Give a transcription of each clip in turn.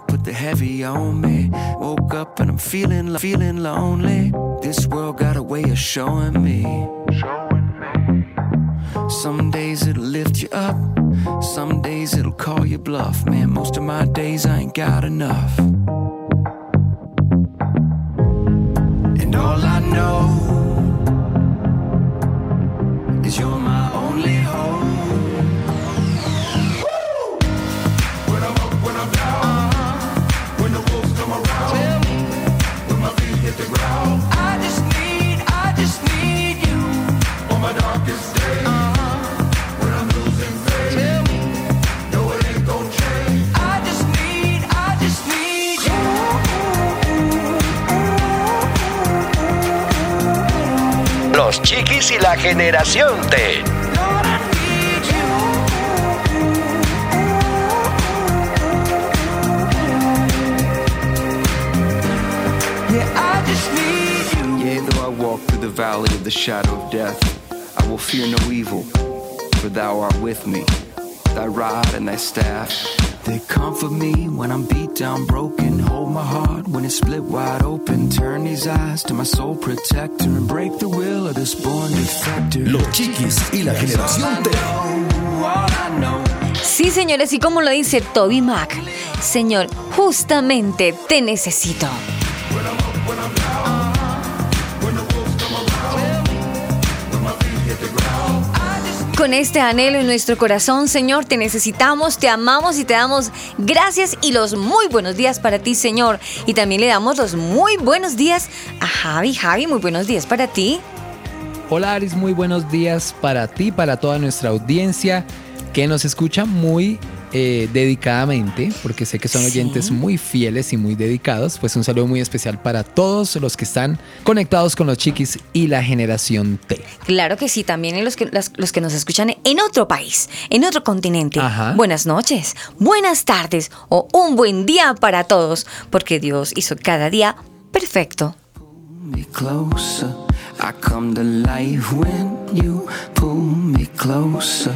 Night put the heavy on me. Woke up and I'm feeling, feeling lonely. This world got a way of showing me. Some days it'll lift you up, some days it'll call you bluff. Man, most of my days I ain't got enough. Chiquis y la generación T. Though I walk through the valley of the shadow of death, I will fear no evil, for thou art with me. Thy rod and thy staff, they comfort me when I'm beat down, broken. Hold my heart when it's split wide open. Turn these eyes to my soul protector and break the will of this born defector. Los chiquis y la generación T. Sí, señores, y como lo dice Toby Mac, Señor, justamente te necesito. Con este anhelo en nuestro corazón, Señor, te necesitamos, te amamos y te damos gracias y los muy buenos días para ti, Señor. Y también le damos los muy buenos días a Javi. Javi, muy buenos días para ti. Hola Aris, muy buenos días para ti, para toda nuestra audiencia que nos escucha muy eh, dedicadamente, porque sé que son Sí. oyentes muy fieles y muy dedicados. Pues un saludo muy especial para todos los que están conectados con los chiquis y la generación T. Claro que sí, también en los que, las- los que nos escuchan en otro país, en otro continente. Ajá. Buenas noches, buenas tardes o un buen día para todos, porque Dios hizo cada día perfecto. me closer. I come to life when you pull me closer.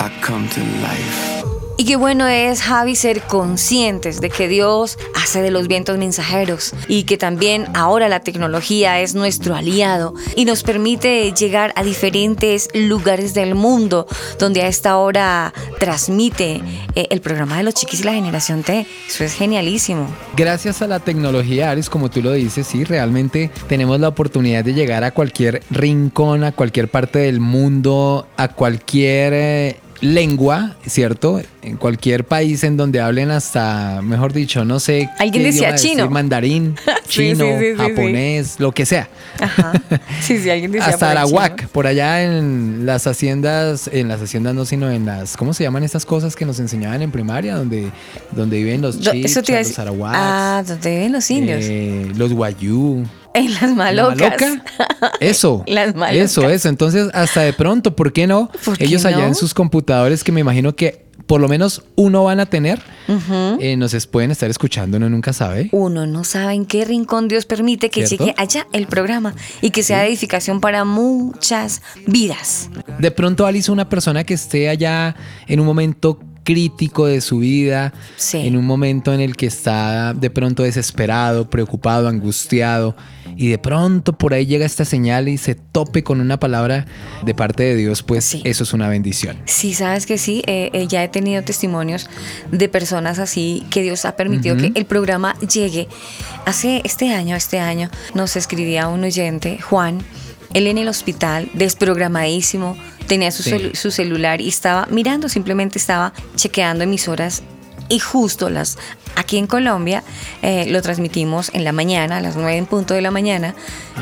I come to life. Y qué bueno es, Javi, ser conscientes de que Dios hace de los vientos mensajeros y que también ahora la tecnología es nuestro aliado y nos permite llegar a diferentes lugares del mundo donde a esta hora transmite eh, el programa de los chiquis y la generación T. Eso es genialísimo. Gracias a la tecnología, Aris, como tú lo dices, sí, realmente tenemos la oportunidad de llegar a cualquier rincón, a cualquier parte del mundo, a cualquier eh, lengua, ¿cierto? En cualquier país en donde hablen hasta, mejor dicho, no sé. Alguien decía decir, chino. mandarín, chino, sí, sí, sí, sí. japonés, lo que sea. Ajá. Sí, sí, alguien decía Hasta Arawak, por allá en las haciendas, en las haciendas no, sino en las, ¿cómo se llaman estas cosas que nos enseñaban en primaria? Donde, donde viven los chichas, los arawaks. Ah, donde viven los indios. Eh, los guayú. en las ¿La malocas. maloca? Eso. Las malocas. Eso, eso. Entonces, hasta de pronto, ¿por qué no? ¿Por qué Ellos allá no? en sus computadores, que me imagino que por lo menos uno van a tener, eh, nos es- pueden estar escuchando, uno nunca sabe. Uno no sabe en qué rincón Dios permite que ¿Cierto? llegue allá el programa y que sea de edificación para muchas vidas. De pronto, Alice, una persona que esté allá en un momento crítico de su vida, Sí. en un momento en el que está de pronto desesperado, preocupado, angustiado, y de pronto por ahí llega esta señal y se tope con una palabra de parte de Dios, pues Sí. eso es una bendición. Sí, sabes que sí, eh, eh, ya he tenido testimonios de personas así que Dios ha permitido que el programa llegue. Hace este año, este año, nos escribía un oyente, Juan, él en el hospital, desprogramadísimo, tenía su, Sí. celu- su celular y estaba mirando, simplemente estaba chequeando emisoras y justo las aquí en Colombia eh, lo transmitimos en la mañana, a las 9 en punto de la mañana,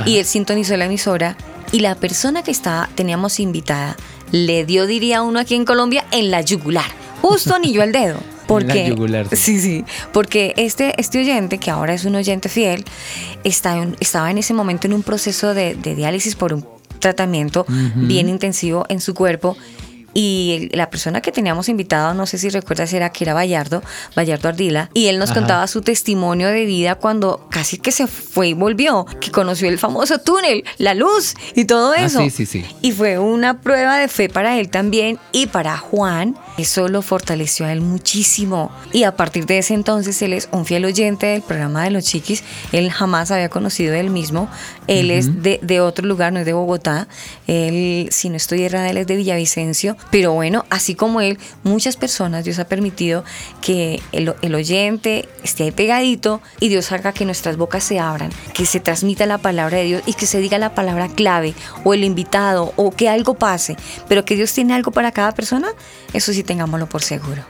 y él sintonizó la emisora y la persona que estaba, teníamos invitada, le dio, diría uno aquí en Colombia, en la yugular. Justo anillo al dedo. Porque, yugular, sí. sí, sí, porque este, este oyente, que ahora es un oyente fiel, está en- estaba en ese momento en un proceso de, de diálisis por un tratamiento bien intensivo en su cuerpo. Y la persona que teníamos invitado, no sé si recuerdas, era que era Bayardo, Bayardo Ardila, y él nos Ajá. contaba su testimonio de vida cuando casi que se fue y volvió, que conoció el famoso túnel, la luz y todo Ah, eso. sí, sí, sí. Y fue una prueba de fe para él también y para Juan. Eso lo fortaleció a él muchísimo. Y a partir de ese entonces él es un fiel oyente del programa de los chiquis. Él jamás había conocido él mismo. Él es de, de otro lugar, no es de Bogotá. Él, si no estoy errada, él es de Villavicencio. Pero bueno, así como él, muchas personas Dios ha permitido que el, oyente esté pegadito y Dios haga que nuestras bocas se abran, que se transmita la palabra de Dios y que se diga la palabra clave o el invitado o que algo pase, pero que Dios tiene algo para cada persona, eso sí tengámoslo por seguro.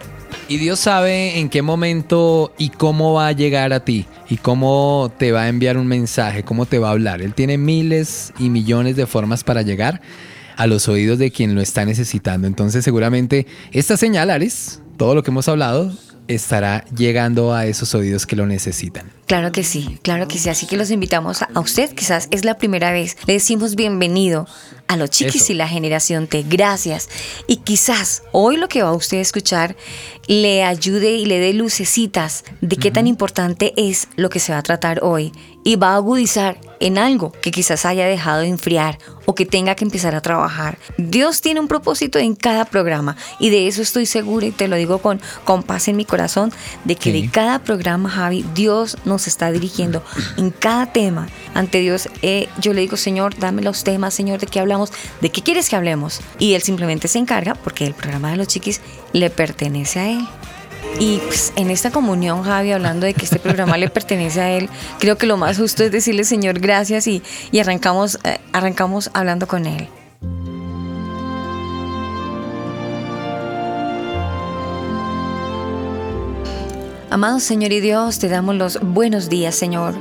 Y Dios sabe en qué momento y cómo va a llegar a ti y cómo te va a enviar un mensaje, cómo te va a hablar. Él tiene miles y millones de formas para llegar a los oídos de quien lo está necesitando. Entonces seguramente esta señal, Aris, todo lo que hemos hablado, estará llegando a esos oídos que lo necesitan. Claro que sí, claro que sí. Así que los invitamos a, usted, quizás es la primera vez. Le decimos bienvenido a los chiquis Eso. y la generación T. Gracias. Y quizás hoy lo que va a usted a escuchar le ayude y le dé lucecitas de qué tan importante es lo que se va a tratar hoy. Y va a agudizar en algo que quizás haya dejado de enfriar o que tenga que empezar a trabajar. Dios tiene un propósito en cada programa y de eso estoy segura y te lo digo con, con paz en mi corazón, de que Sí. de cada programa, Javi, Dios nos está dirigiendo en cada tema. Ante Dios, eh, yo le digo, Señor, dame los temas, Señor, de qué hablamos, de qué quieres que hablemos. Y Él simplemente se encarga porque el programa de los chiquis le pertenece a Él. Y pues, en esta comunión, Javi, hablando de que este programa le pertenece a Él, creo que lo más justo es decirle, Señor, gracias y, arrancamos, eh, arrancamos hablando con Él. Amado Señor y Dios, te damos los buenos días, Señor.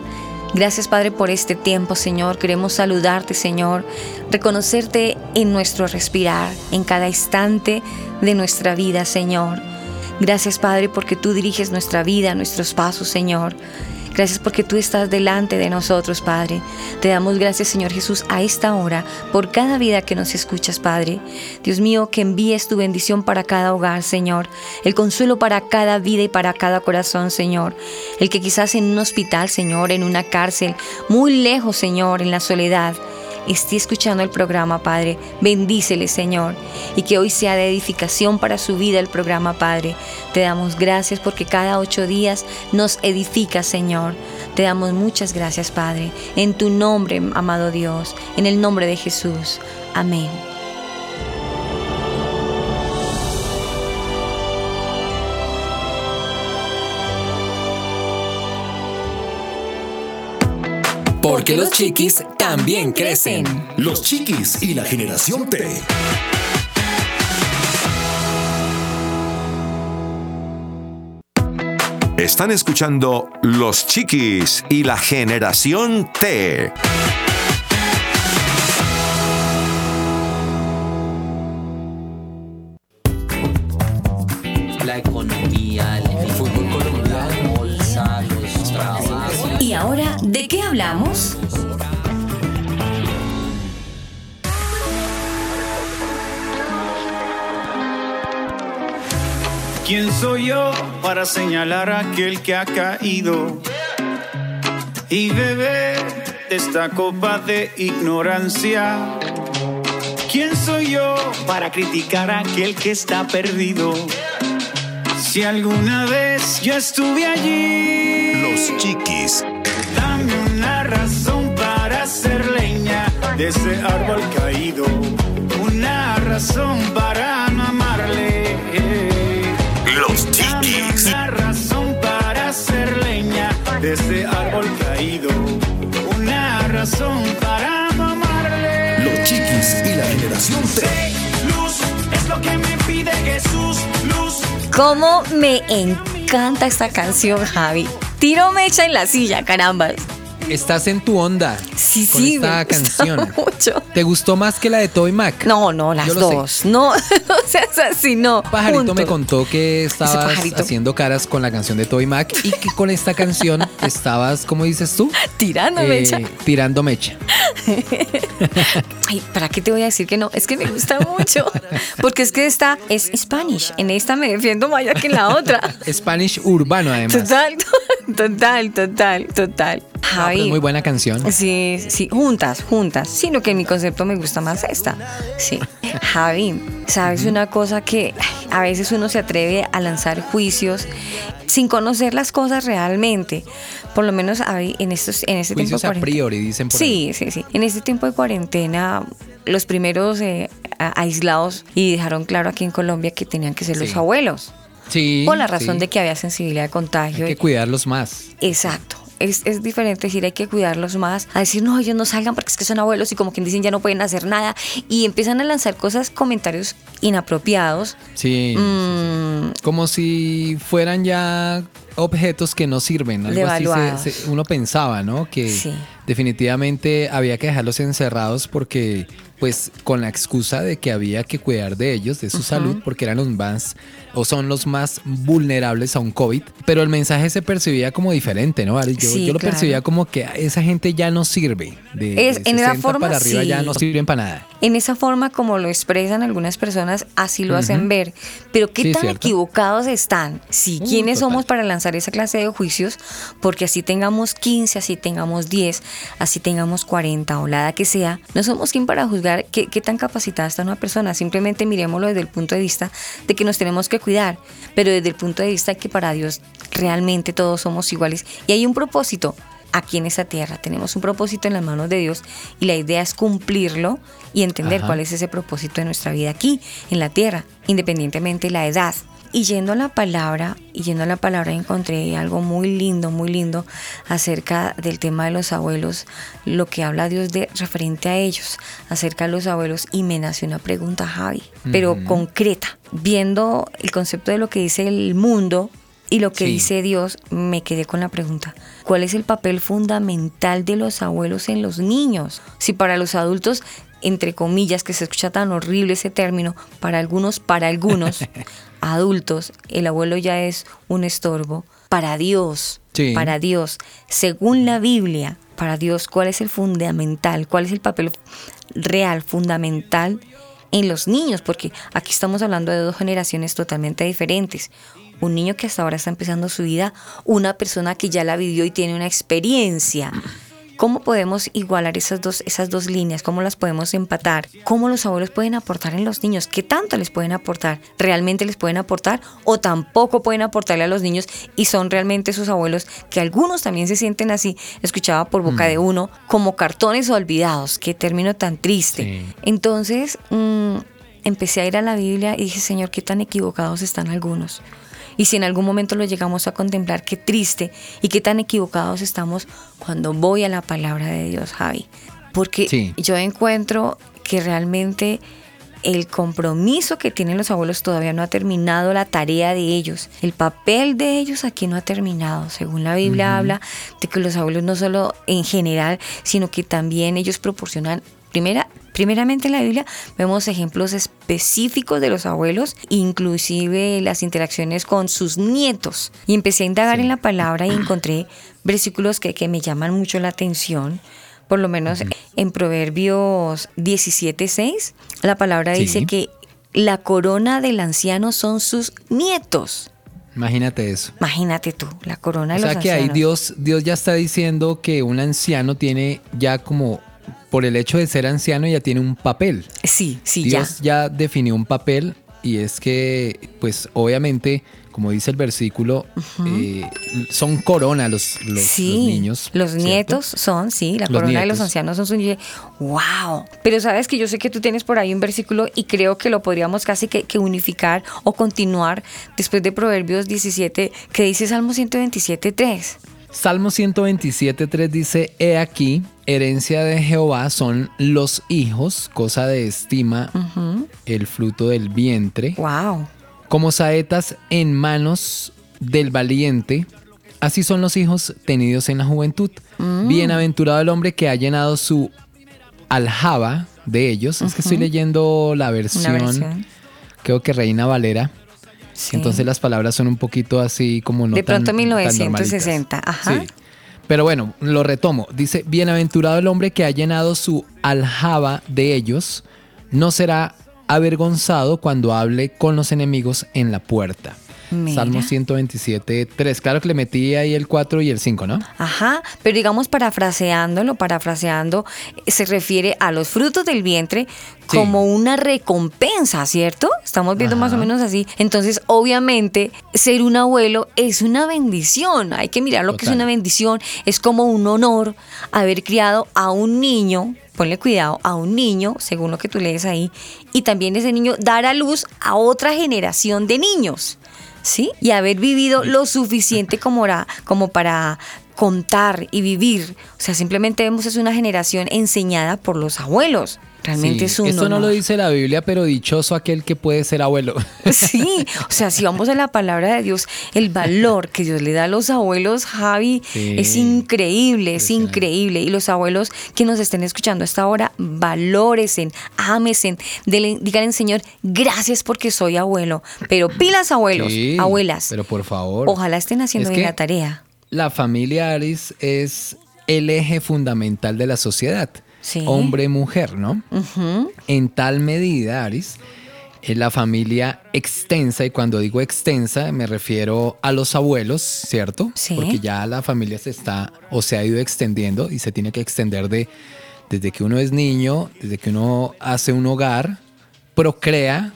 Gracias, Padre, por este tiempo, Señor. Queremos saludarte, Señor, reconocerte en nuestro respirar, en cada instante de nuestra vida, Señor. Gracias, Padre, porque tú diriges nuestra vida, nuestros pasos, Señor. Gracias porque tú estás delante de nosotros, Padre. Te damos gracias, Señor Jesús, a esta hora, por cada vida que nos escuchas, Padre. Dios mío, que envíes tu bendición para cada hogar, Señor. El consuelo para cada vida y para cada corazón, Señor. El que quizás en un hospital, Señor, en una cárcel, muy lejos, Señor, en la soledad, esté escuchando el programa, Padre. Bendícele, Señor. Y que hoy sea de edificación para su vida el programa, Padre. Te damos gracias porque cada ocho días nos edifica, Señor. Te damos muchas gracias, Padre. En tu nombre, amado Dios. En el nombre de Jesús. Amén. Porque los chiquis también crecen. Los chiquis y la generación T. Están escuchando Los Chiquis y la Generación T. hablamos? ¿Quién soy yo para señalar a aquel que ha caído y beber de esta copa de ignorancia? ¿Quién soy yo para criticar a aquel que está perdido? Si alguna vez yo estuve allí, Los chiquis. dame hacer leña de ese árbol caído, una razón para no amarle. Los Chiquis. una razón para hacer leña de ese árbol caído. Una razón para no amarle. Los chiquis y la generación T. Luz es lo que me pide Jesús. Luz. ¿Cómo me encanta esta canción, Javi? Tiro mecha en la silla, carambas. Estás en tu onda Sí, con sí, esta me gusta canción. mucho. ¿Te gustó más que la de Toy Mac? No, no, las lo sé. dos. No, o sea, es así, no. Pajarito me contó que estabas haciendo caras con la canción de Toy Mac y que con esta canción estabas, ¿cómo dices tú? Tirando, Eh, mecha. tirando mecha. Ay, ¿para qué te voy a decir que no? Es que me gusta mucho. Porque es que esta es Spanish. En esta me defiendo más que en la otra. Spanish urbano además. Total, total, total, total. No, Javi. es muy buena canción. Sí, sí, juntas, juntas. Sino que en mi concepto me gusta más esta. Sí. Javi, ¿sabes una cosa que ay, a veces uno se atreve a lanzar juicios sin conocer las cosas realmente? Por lo menos Javi, en estos en este tiempo Juicios de a priori, dicen por ahí. Sí, sí, sí. En este tiempo de cuarentena, los primeros eh, a- aislados y dejaron claro aquí en Colombia que tenían que ser los abuelos. Sí. Por la razón sí. de que había sensibilidad de contagio. Hay que cuidarlos más. Exacto. Es, es diferente decir hay que cuidarlos más, a decir no, ellos no salgan porque es que son abuelos y como quien dicen ya no pueden hacer nada y empiezan a lanzar cosas, comentarios inapropiados. Sí. sí, sí. Mm, Como si fueran ya objetos que no sirven. Algo así se- se- uno pensaba, ¿no? Que Sí. definitivamente había que dejarlos encerrados porque, pues, con la excusa de que había que cuidar de ellos, de su salud, porque eran los más o son los más vulnerables a un COVID. Pero el mensaje se percibía como diferente, ¿no? Yo, Sí, yo lo claro. percibía como que esa gente ya no sirve. De, Es- de en esa 60 forma, para arriba ya sí. no sirven para nada. En esa forma como lo expresan algunas personas, así lo hacen ver. Pero qué Sí, tan cierto. equivocados están. Si Uh, quiénes total. somos para lanzar esa clase de juicios, porque así tengamos 15, así tengamos 10, así tengamos 40 o la edad que sea, no somos quien para juzgar qué, qué tan capacitada está una persona. Simplemente miremoslo desde el punto de vista de que nos tenemos que cuidar, pero desde el punto de vista de que para Dios realmente todos somos iguales y hay un propósito aquí en esta tierra. Tenemos un propósito en las manos de Dios y la idea es cumplirlo y entender Ajá. cuál es ese propósito de nuestra vida aquí en la tierra, independientemente de la edad. Y yendo a la palabra, y yendo a la palabra encontré algo muy lindo, muy lindo acerca del tema de los abuelos, lo que habla Dios de referente a ellos, acerca de los abuelos, y me nació una pregunta, Javi, pero concreta, viendo el concepto de lo que dice el mundo, y lo que Sí. dice Dios, me quedé con la pregunta, ¿cuál es el papel fundamental de los abuelos en los niños? Si para los adultos, entre comillas, que se escucha tan horrible ese término, para algunos, para algunos adultos, el abuelo ya es un estorbo, para Dios, Sí. para Dios, según la Biblia, para Dios, ¿cuál es el fundamental? ¿Cuál es el papel real, fundamental en los niños? Porque aquí estamos hablando de dos generaciones totalmente diferentes. Un niño que hasta ahora está empezando su vida, una persona que ya la vivió y tiene una experiencia. ¿Cómo podemos igualar esas dos, esas dos líneas? ¿Cómo las podemos empatar? ¿Cómo los abuelos pueden aportar en los niños? ¿Qué tanto les pueden aportar? ¿Realmente les pueden aportar o tampoco pueden aportarle a los niños y son realmente esos abuelos que algunos también se sienten así, escuchaba por boca de uno, como cartones olvidados? Qué término tan triste. Sí. Entonces, mm, empecé a ir a la Biblia y dije, Señor, qué tan equivocados están algunos. Y si en algún momento lo llegamos a contemplar, qué triste y qué tan equivocados estamos cuando voy a la palabra de Dios, Javi. Porque Sí. yo encuentro que realmente el compromiso que tienen los abuelos todavía no ha terminado la tarea de ellos. El papel de ellos aquí no ha terminado. Según la Biblia habla de que los abuelos no solo en general, sino que también ellos proporcionan, primera, primeramente en la Biblia vemos ejemplos específicos de los abuelos, inclusive las interacciones con sus nietos. Y empecé a indagar en la palabra y encontré versículos que, que me llaman mucho la atención por lo menos en Proverbios 17:6, la palabra Sí. dice que la corona del anciano son sus nietos. Imagínate eso. Imagínate tú, la corona de O sea los que ahí. Dios, Dios ya está diciendo que un anciano tiene ya como, por el hecho de ser anciano, ya tiene un papel. Sí, sí, Dios ya. ya definió un papel y es que, pues obviamente, como dice el versículo, eh, son corona los, los, sí, los niños. los ¿cierto? nietos son, sí, la Los corona de los ancianos son nietos. ¡Wow! Pero sabes que yo sé que tú tienes por ahí un versículo y creo que lo podríamos casi que, que unificar o continuar después de Proverbios 17, que dice Salmo 127.3. Salmo 127.3 dice, He aquí, herencia de Jehová son los hijos, cosa de estima, el fruto del vientre. ¡Wow! como saetas en manos del valiente, Así son los hijos tenidos en la juventud. Mm. Bienaventurado el hombre que ha llenado su aljaba de ellos. Es que estoy leyendo la versión, versión. creo que Reina Valera. Sí. Entonces las palabras son un poquito así como no de tan- pronto tan normalitas. 1960. Ajá. Sí. Pero bueno, lo retomo. Dice, bienaventurado el hombre que ha llenado su aljaba de ellos, no será avergonzado cuando hable con los enemigos en la puerta. Mira. Salmo 127, 3. Claro que le metí ahí el 4 y el 5, ¿no? Ajá, pero digamos parafraseándolo, parafraseando, eh, se refiere a los frutos del vientre Sí. como una recompensa, ¿cierto? Estamos viendo más o menos así. Entonces, obviamente, ser un abuelo es una bendición. Hay que mirar lo que es una bendición. Es como un honor haber criado a un niño. Ponle cuidado a un niño, según lo que tú lees ahí, y también ese niño dar a luz a otra generación de niños. ¿Sí? Y haber vivido lo suficiente como, para- como para contar y vivir. O sea, simplemente vemos es una generación enseñada por los abuelos. Realmente Sí, es un Esto no lo dice la Biblia, pero dichoso aquel que puede ser abuelo. Sí, o sea, si vamos a la palabra de Dios, el valor que Dios le da a los abuelos, Javi, Sí, es increíble, es increíble. Y los abuelos que nos estén escuchando hasta ahora, valóresen, ámesen, denle- díganle, Señor, gracias porque soy abuelo. Pero pilas, abuelos, Sí, abuelas. Pero por favor. Ojalá estén haciendo Es bien que la tarea. La familia Aris es el eje fundamental de la sociedad. Sí. Hombre-mujer, ¿no? En tal medida, Aris, es la familia extensa, y cuando digo extensa me refiero a los abuelos, ¿cierto? Sí. Porque ya la familia se está o se ha ido extendiendo y se tiene que extender de desde que uno es niño, desde que uno hace un hogar, procrea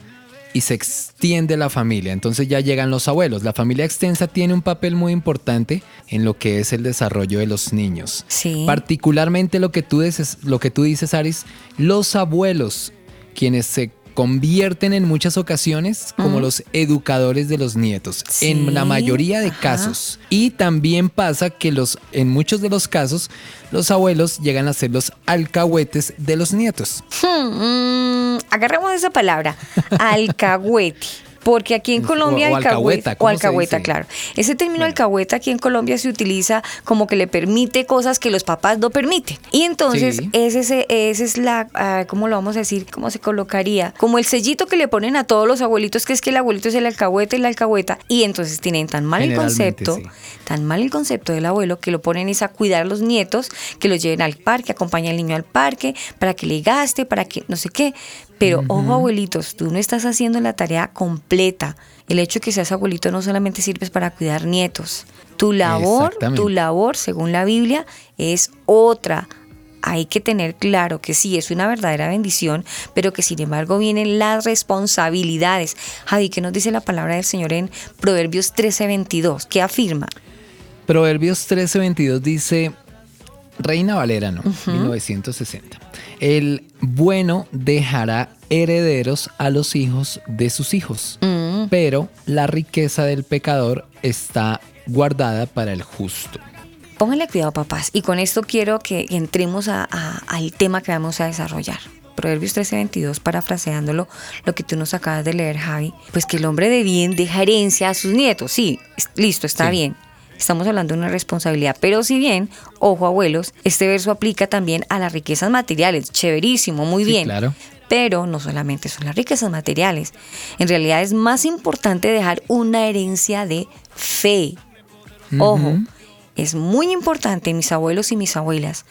y se extiende la familia. Entonces ya llegan los abuelos. La familia extensa tiene un papel muy importante en lo que es el desarrollo de los niños. Sí. Particularmente lo que tú dices, lo que tú dices, Aris, los abuelos, quienes se convierten en muchas ocasiones como los educadores de los nietos, Sí, en la mayoría de ajá. casos. Y también pasa que los, en muchos de los casos, los abuelos llegan a ser los alcahuetes de los nietos. Hmm, mm, agarremos esa palabra, alcahuete. Porque aquí en Colombia O- o alcahueta, alcahueta, o ¿cómo se alcahueta, claro. Ese término alcahueta aquí en Colombia se utiliza como que le permite cosas que los papás no permiten. Y entonces Sí. ese, ese, es la, ah, ¿cómo lo vamos a decir? ¿Cómo se colocaría? Como el sellito que le ponen a todos los abuelitos, que es que el abuelito es el alcahuete y la alcahueta. Y entonces tienen tan mal el concepto, sí. tan mal el concepto del abuelo que lo ponen es a cuidar a los nietos, que los lleven al parque, acompaña al niño al parque, para que le gaste, para que no sé qué. Pero ojo abuelitos, tú no estás haciendo la tarea completa. El hecho de que seas abuelito no solamente sirves para cuidar nietos. Tu labor, tu labor, según la Biblia, es otra. Hay que tener claro que sí, es una verdadera bendición, pero que sin embargo vienen las responsabilidades. Javi, ¿qué nos dice la palabra del Señor en Proverbios 13:22? ¿Qué afirma? Proverbios 13:22 dice, Reina Valera, ¿no? 1960. El bueno dejará herederos a los hijos de sus hijos, pero la riqueza del pecador está guardada para el justo. Pónganle cuidado, papás. Y con esto quiero que entremos a- a- al tema que vamos a desarrollar. Proverbios 13:22, parafraseándolo, lo que tú nos acabas de leer, Javi. Pues que el hombre de bien deja herencia a sus nietos. Sí, listo, está Sí. bien. Estamos hablando de una responsabilidad. Pero si bien, ojo abuelos, este verso aplica también a las riquezas materiales. Chéverísimo, muy Sí, bien. claro. Pero no solamente son las riquezas materiales. En realidad es más importante dejar una herencia de fe. Ojo, es muy importante, mis abuelos y mis abuelas.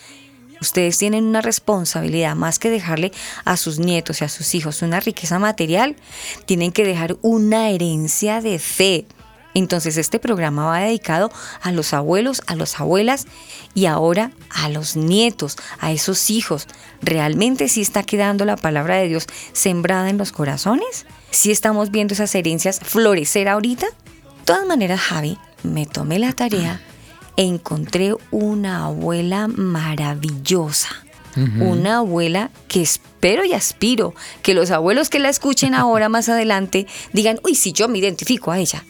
Ustedes tienen una responsabilidad más que dejarle a sus nietos y a sus hijos una riqueza material, tienen que dejar una herencia de fe. Entonces este programa va dedicado a los abuelos, a las abuelas y ahora a los nietos, a esos hijos. ¿Realmente sí está quedando la palabra de Dios sembrada en los corazones? ¿Sí estamos viendo esas herencias florecer ahorita? De todas maneras, Javi, me tomé la tarea e encontré una abuela maravillosa. Una abuela que espero y aspiro que los abuelos que la escuchen ahora más adelante digan, uy, si yo me identifico a ella.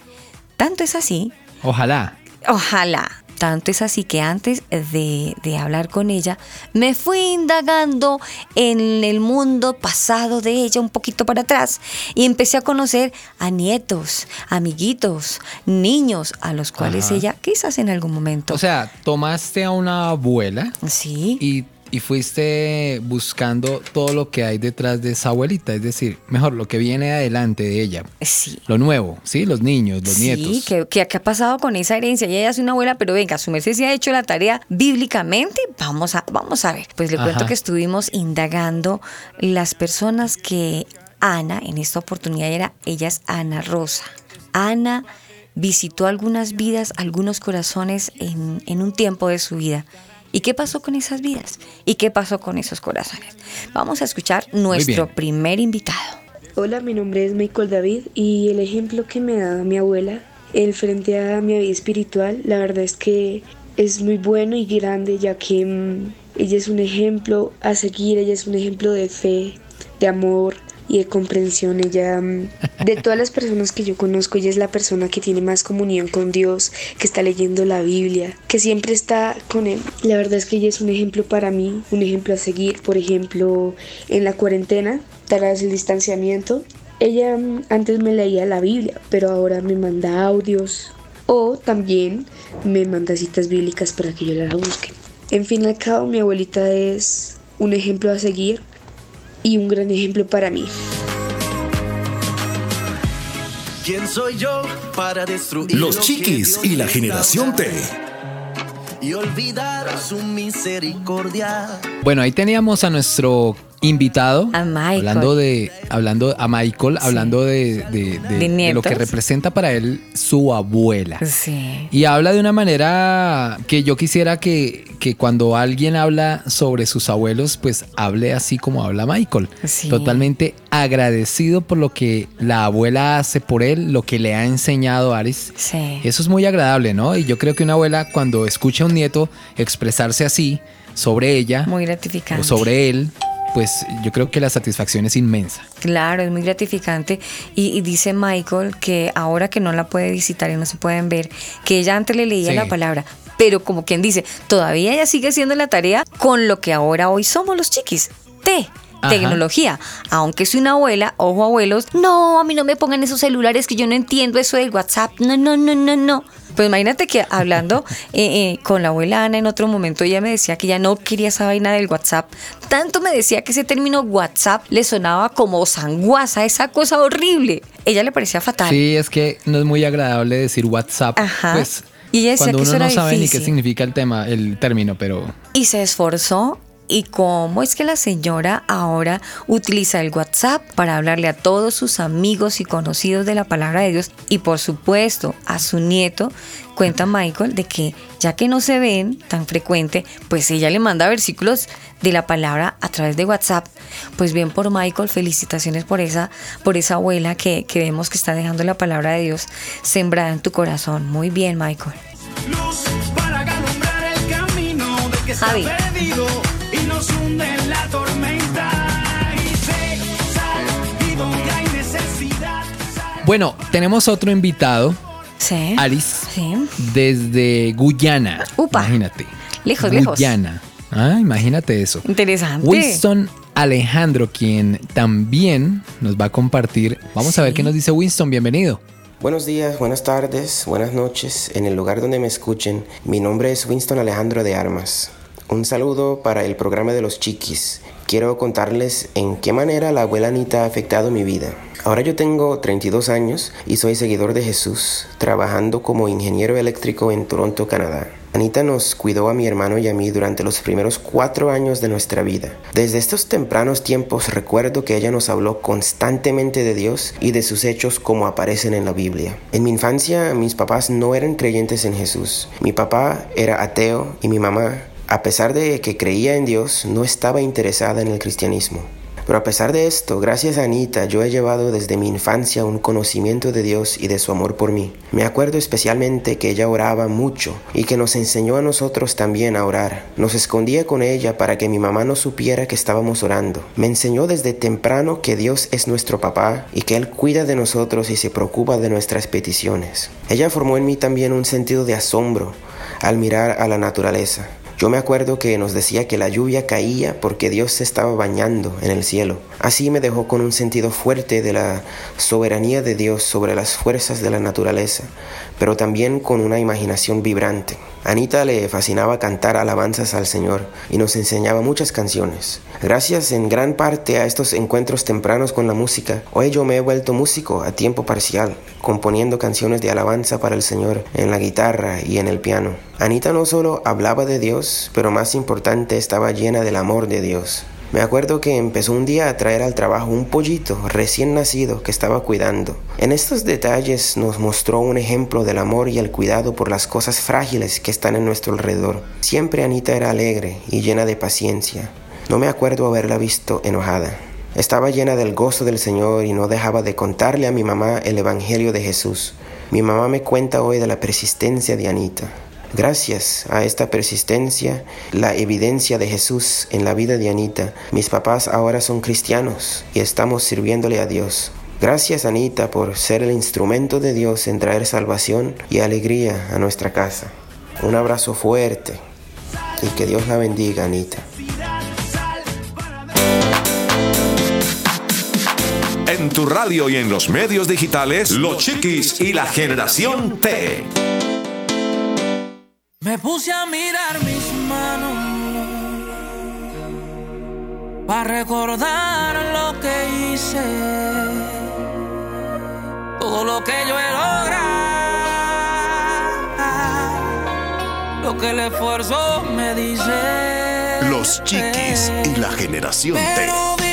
Tanto es así, Ojalá. ojalá, Tanto es así que antes de, de hablar con ella, me fui indagando en el mundo pasado de ella un poquito para atrás y empecé a conocer a nietos, amiguitos, niños a los cuales Ajá. ella quizás en algún momento. O sea, tomaste a una abuela sí. y, y fuiste buscando todo lo que hay detrás de esa abuelita, es decir, mejor lo que viene adelante de ella. Sí. Lo nuevo, ¿sí? Los niños, los sí, nietos. que, que, que ha pasado con esa herencia. Y ella es una abuela, pero venga, su merced se ha hecho la tarea bíblicamente. Vamos a, vamos a ver. Pues le cuento que estuvimos indagando las personas que Ana, en esta oportunidad era, ella es Ana Rosa. Ana visitó algunas vidas, algunos corazones en, en un tiempo de su vida. ¿Y qué pasó con esas vidas? ¿Y qué pasó con esos corazones? Vamos a escuchar nuestro primer invitado. Hola, mi nombre es Michael David y el ejemplo que me ha dado mi abuela en frente a mi vida espiritual, la verdad es que es muy bueno y grande ya que mm, ella es un ejemplo a seguir, ella es un ejemplo de fe, de amor y de comprensión. Ella, mm, de todas las personas que yo conozco, ella es la persona que tiene más comunión con Dios, que está leyendo la Biblia, que siempre está con Él. La verdad es que ella es un ejemplo para mí, un ejemplo a seguir. Por ejemplo, en la cuarentena, tras el distanciamiento, ella mm, antes me leía la Biblia, pero ahora me manda audios o también me manda citas bíblicas para que yo la busque. En fin al cabo, mi abuelita es un ejemplo a seguir y un gran ejemplo para mí. ¿Quién soy yo para destruir Los chiquis y la generación T. Y olvidar su misericordia. Bueno, ahí teníamos a nuestro invitado. A Michael. Hablando de, hablando a Michael, hablando de, de- de- De de lo que representa para él su abuela. Sí. Y habla de una manera que yo quisiera que, que cuando alguien habla sobre sus abuelos, pues hable así como habla Michael. Sí. Totalmente agradecido por lo que la abuela hace por él, lo que le ha enseñado Aris. Sí. Eso es muy agradable, ¿no? Y yo creo que una abuela cuando escucha a un nieto expresarse así sobre ella Muy gratificante. o sobre él, pues yo creo que la satisfacción es inmensa. Claro, es muy gratificante. Y, y dice Michael que ahora que no la puede visitar y no se pueden ver, que ella antes le leía Sí. la palabra, pero como quien dice, todavía ella sigue haciendo la tarea con lo que ahora hoy somos los chiquis. T. Ajá. Tecnología, aunque soy una abuela, ojo abuelos, no, a mí no me pongan esos celulares que yo no entiendo eso del WhatsApp, no, no, no, no, no. Pues imagínate que hablando eh, eh, con la abuela Ana en otro momento, ella me decía que ya no quería esa vaina del WhatsApp. Tanto me decía que ese término WhatsApp le sonaba como sanguaza, esa cosa horrible. Ella le parecía fatal. Sí, es que no es muy agradable decir WhatsApp. Ajá. Pues Y ella decía cuando que eso uno no sabe ni qué significa el tema, el término, pero y se esforzó. ¿Y cómo es que la señora ahora utiliza el WhatsApp para hablarle a todos sus amigos y conocidos de la palabra de Dios? Y por supuesto a su nieto, cuenta Michael, de que ya que no se ven tan frecuente, pues ella le manda versículos de la palabra a través de WhatsApp. Pues bien por Michael, felicitaciones por esa, por esa abuela que, que vemos que está dejando la palabra de Dios sembrada en tu corazón. Muy bien, Michael. Luz para alumbrar el camino de que está Javi. perdido bueno, tenemos otro invitado, Sí. Alice, Sí. desde Guyana. Upa. Imagínate. Lejos, lejos. Guyana. Ah, imagínate eso. Interesante. Winston Alejandro, quien también nos va a compartir. Vamos a ver qué nos dice Winston. Bienvenido. Buenos días, buenas tardes, buenas noches, en el lugar donde me escuchen. Mi nombre es Winston Alejandro de Armas. Un saludo para el programa de los chiquis. Quiero contarles en qué manera la abuela Anita ha afectado mi vida. Ahora yo tengo 32 años y soy seguidor de Jesús, trabajando como ingeniero eléctrico en Toronto, Canadá. Anita nos cuidó a mi hermano y a mí durante los primeros cuatro años de nuestra vida. Desde estos tempranos tiempos recuerdo que ella nos habló constantemente de Dios y de sus hechos como aparecen en la Biblia. En mi infancia mis papás no eran creyentes en Jesús. Mi papá era ateo y mi mamá, a pesar de que creía en Dios, no estaba interesada en el cristianismo. Pero a pesar de esto, gracias a Anita, yo he llevado desde mi infancia un conocimiento de Dios y de su amor por mí. Me acuerdo especialmente que ella oraba mucho y que nos enseñó a nosotros también a orar. Nos escondía con ella para que mi mamá no supiera que estábamos orando. Me enseñó desde temprano que Dios es nuestro papá y que Él cuida de nosotros y se preocupa de nuestras peticiones. Ella formó en mí también un sentido de asombro al mirar a la naturaleza. Yo me acuerdo que nos decía que la lluvia caía porque Dios se estaba bañando en el cielo. Así me dejó con un sentido fuerte de la soberanía de Dios sobre las fuerzas de la naturaleza, pero también con una imaginación vibrante. Anita le fascinaba cantar alabanzas al Señor y nos enseñaba muchas canciones. Gracias en gran parte a estos encuentros tempranos con la música, hoy yo me he vuelto músico a tiempo parcial, componiendo canciones de alabanza para el Señor en la guitarra y en el piano. Anita no solo hablaba de Dios, pero más importante estaba llena del amor de Dios. Me acuerdo que empezó un día a traer al trabajo un pollito recién nacido que estaba cuidando. En estos detalles nos mostró un ejemplo del amor y el cuidado por las cosas frágiles que están en nuestro alrededor. Siempre Anita era alegre y llena de paciencia. No me acuerdo haberla visto enojada. Estaba llena del gozo del Señor y no dejaba de contarle a mi mamá el Evangelio de Jesús. Mi mamá me cuenta hoy de la persistencia de Anita. Gracias a esta persistencia, la evidencia de Jesús en la vida de Anita, mis papás ahora son cristianos y estamos sirviéndole a Dios. Gracias Anita por ser el instrumento de Dios en traer salvación y alegría a nuestra casa. Un abrazo fuerte y que Dios la bendiga Anita. En tu radio y en los medios digitales, Los Chiquis y la Generación T. Me puse a mirar mis manos para recordar lo que hice, todo lo que yo he logrado, lo que el esfuerzo me dice. Los chiquis y la generación T.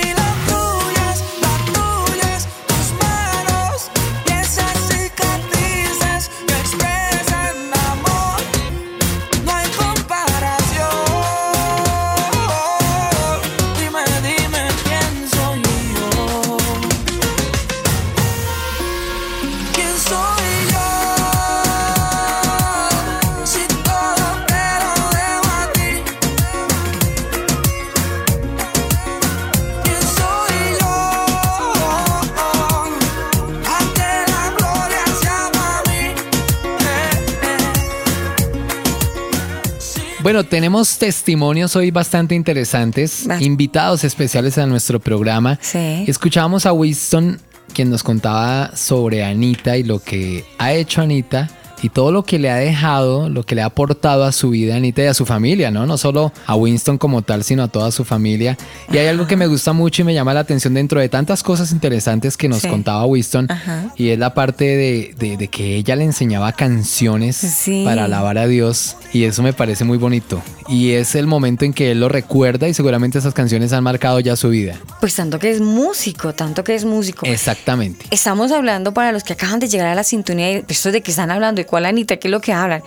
tenemos testimonios hoy bastante interesantes, invitados especiales a nuestro programa. Sí. Escuchábamos a Winston, quien nos contaba sobre Anita y lo que ha hecho Anita y todo lo que le ha dejado, lo que le ha aportado a su vida Anita y a su familia, ¿no? No solo a Winston como tal, sino a toda su familia. Y hay algo que me gusta mucho y me llama la atención dentro de tantas cosas interesantes que nos Sí. contaba Winston. Ajá. Y es la parte de, de- de que ella le enseñaba canciones Sí. para alabar a Dios. Y eso me parece muy bonito. Y es el momento en que él lo recuerda y seguramente esas canciones han marcado ya su vida. Pues tanto que es músico, tanto que es músico. Exactamente. Estamos hablando para los que acaban de llegar a la sintonía, de esto de que están hablando, de cuál Anita, qué es lo que hablan.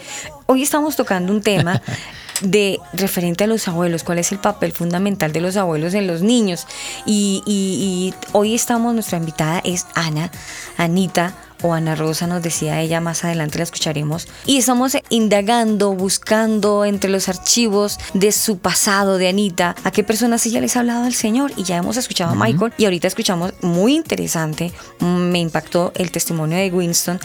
Hoy estamos tocando un tema de referente a los abuelos, cuál es el papel fundamental de los abuelos en los niños. Y, y- y hoy estamos, nuestra invitada es Ana, Anita. O Ana Rosa nos decía ella, más adelante la escucharemos. Y estamos indagando, buscando entre los archivos de su pasado, de Anita, a qué personas ella les ha hablado del Señor. Y ya hemos escuchado a Michael y ahorita escuchamos muy interesante, me impactó el testimonio de Winston,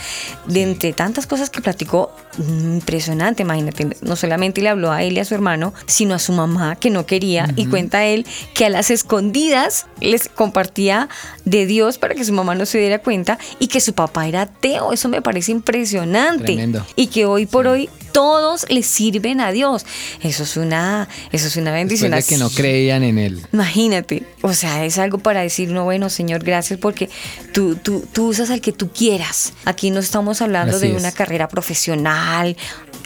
de entre tantas cosas que platicó, impresionante, imagínate, no solamente le habló a él y a su hermano, sino a su mamá que no quería y cuenta él que a las escondidas les compartía de Dios para que su mamá no se diera cuenta y que su papá era ateo, eso me parece impresionante Tremendo. y que hoy por hoy todos le sirven a Dios. Eso es una eso es una bendición. De que no creían en él. Imagínate, o sea, es algo para decir, no, bueno, Señor, gracias porque tú, tú, tú usas al que tú quieras. Aquí no estamos hablando Así de es. una carrera profesional.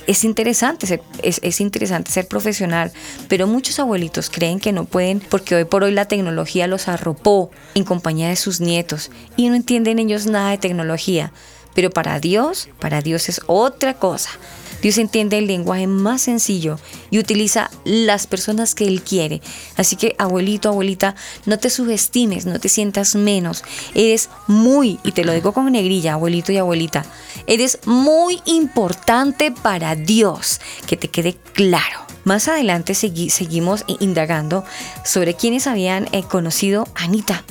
Es interesante, ser, es, es interesante ser profesional, pero muchos abuelitos creen que no pueden porque hoy por hoy la tecnología los arropó en compañía de sus nietos y no entienden ellos nada de tecnología. Pero para Dios, para Dios es otra cosa. Dios entiende el lenguaje más sencillo y utiliza las personas que Él quiere. Así que, abuelito, abuelita, no te subestimes, no te sientas menos. Eres muy, y te lo digo con negrilla, abuelito y abuelita, eres muy importante para Dios. Que te quede claro. Más adelante segui- seguimos indagando sobre quienes habían eh, conocido a Anita.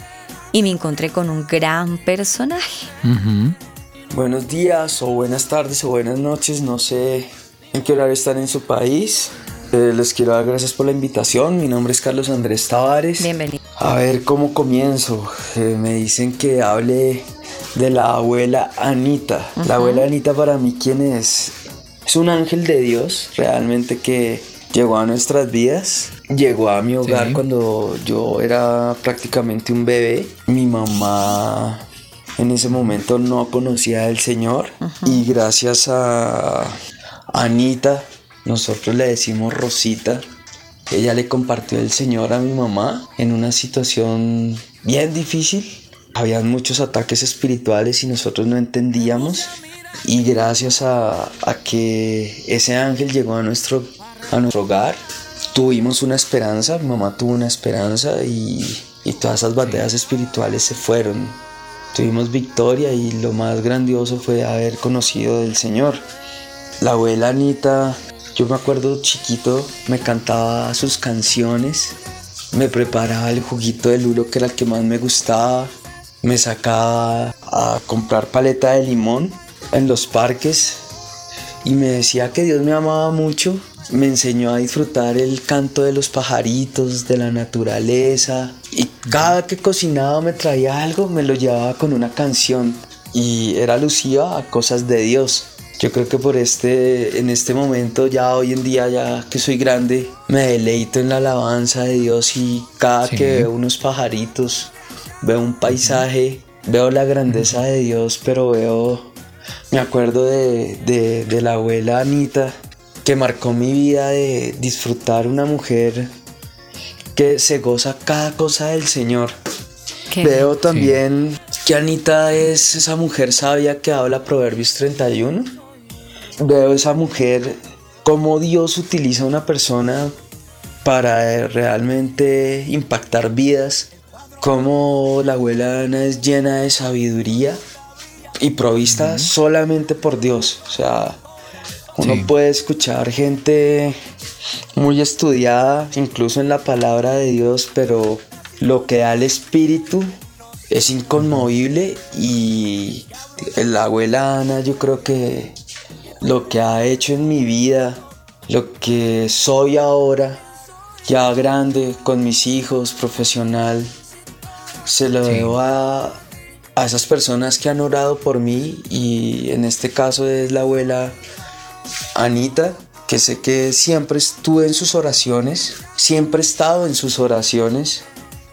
Y me encontré con un gran personaje. Buenos días o buenas tardes o buenas noches, no sé en qué horario están en su país. Eh, les quiero dar gracias por la invitación. Mi nombre es Carlos Andrés Tavares. Bienvenido. A ver cómo comienzo. Eh, me dicen que hable de la abuela Anita. La abuela Anita para mí, ¿quién es? Es un ángel de Dios, realmente que llegó a nuestras vidas. Llegó a mi hogar Sí. cuando yo era prácticamente un bebé. Mi mamá en ese momento no conocía al Señor y gracias a Anita, nosotros le decimos Rosita, ella le compartió el Señor a mi mamá en una situación bien difícil. Habían muchos ataques espirituales y nosotros no entendíamos. Y gracias a, a que ese ángel llegó a nuestro, a nuestro hogar, tuvimos una esperanza, mi mamá tuvo una esperanza y, y todas esas batallas espirituales se fueron. Tuvimos victoria y lo más grandioso fue haber conocido del Señor. La abuela Anita, yo me acuerdo chiquito, me cantaba sus canciones, me preparaba el juguito de lulo que era el que más me gustaba, me sacaba a comprar paleta de limón en los parques y me decía que Dios me amaba mucho. Me enseñó a disfrutar el canto de los pajaritos, de la naturaleza. Y cada que cocinaba me traía algo, me lo llevaba con una canción. Y era alusiva a cosas de Dios. Yo creo que por este, en este momento, ya hoy en día, ya que soy grande, me deleito en la alabanza de Dios y cada Sí. que veo unos pajaritos, veo un paisaje, veo la grandeza de Dios, pero veo, me acuerdo de, de- de la abuela Anita, que marcó mi vida de disfrutar una mujer que se goza cada cosa del Señor. Qué Veo también que Anita es esa mujer sabia que habla Proverbios 31. Veo esa mujer, cómo Dios utiliza a una persona para realmente impactar vidas, cómo la abuela Ana es llena de sabiduría y provista solamente por Dios. O sea, uno Sí. puede escuchar gente muy estudiada, incluso en la palabra de Dios, pero lo que da el espíritu es inconmovible y la abuela Ana yo creo que lo que ha hecho en mi vida, lo que soy ahora, ya grande, con mis hijos, profesional, se lo debo a, a esas personas que han orado por mí y en este caso es la abuela Anita, que sé que siempre estuve en sus oraciones, siempre he estado en sus oraciones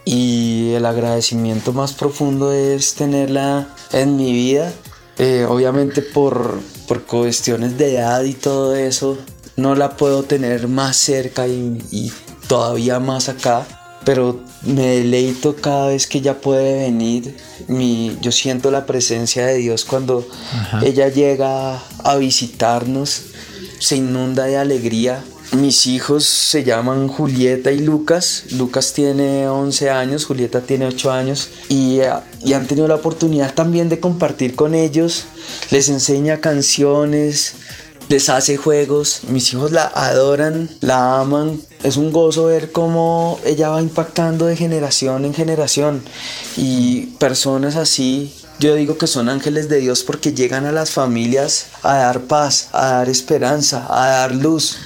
y el agradecimiento más profundo es tenerla en mi vida. Eh, obviamente por, por cuestiones de edad y todo eso, no la puedo tener más cerca y, y todavía más acá. Pero me deleito cada vez que ella puede venir. Mi, yo siento la presencia de Dios cuando Ajá. ella llega a visitarnos. Se inunda de alegría. Mis hijos se llaman Julieta y Lucas. Lucas tiene 11 años, Julieta tiene 8 años y, y han tenido la oportunidad también de compartir con ellos. Les enseña canciones, les hace juegos. Mis hijos la adoran, la aman. Es un gozo ver cómo ella va impactando de generación en generación. Y personas así, yo digo que son ángeles de Dios porque llegan a las familias a dar paz, a dar esperanza, a dar luz.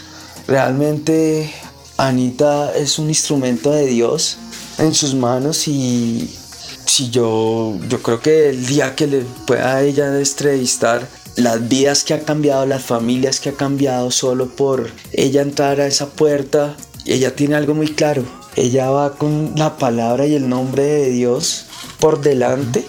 Realmente Anita es un instrumento de Dios en sus manos y si yo, yo creo que el día que le pueda ella entrevistar las vidas que ha cambiado, las familias que ha cambiado solo por ella entrar a esa puerta, ella tiene algo muy claro. Ella va con la palabra y el nombre de Dios por delante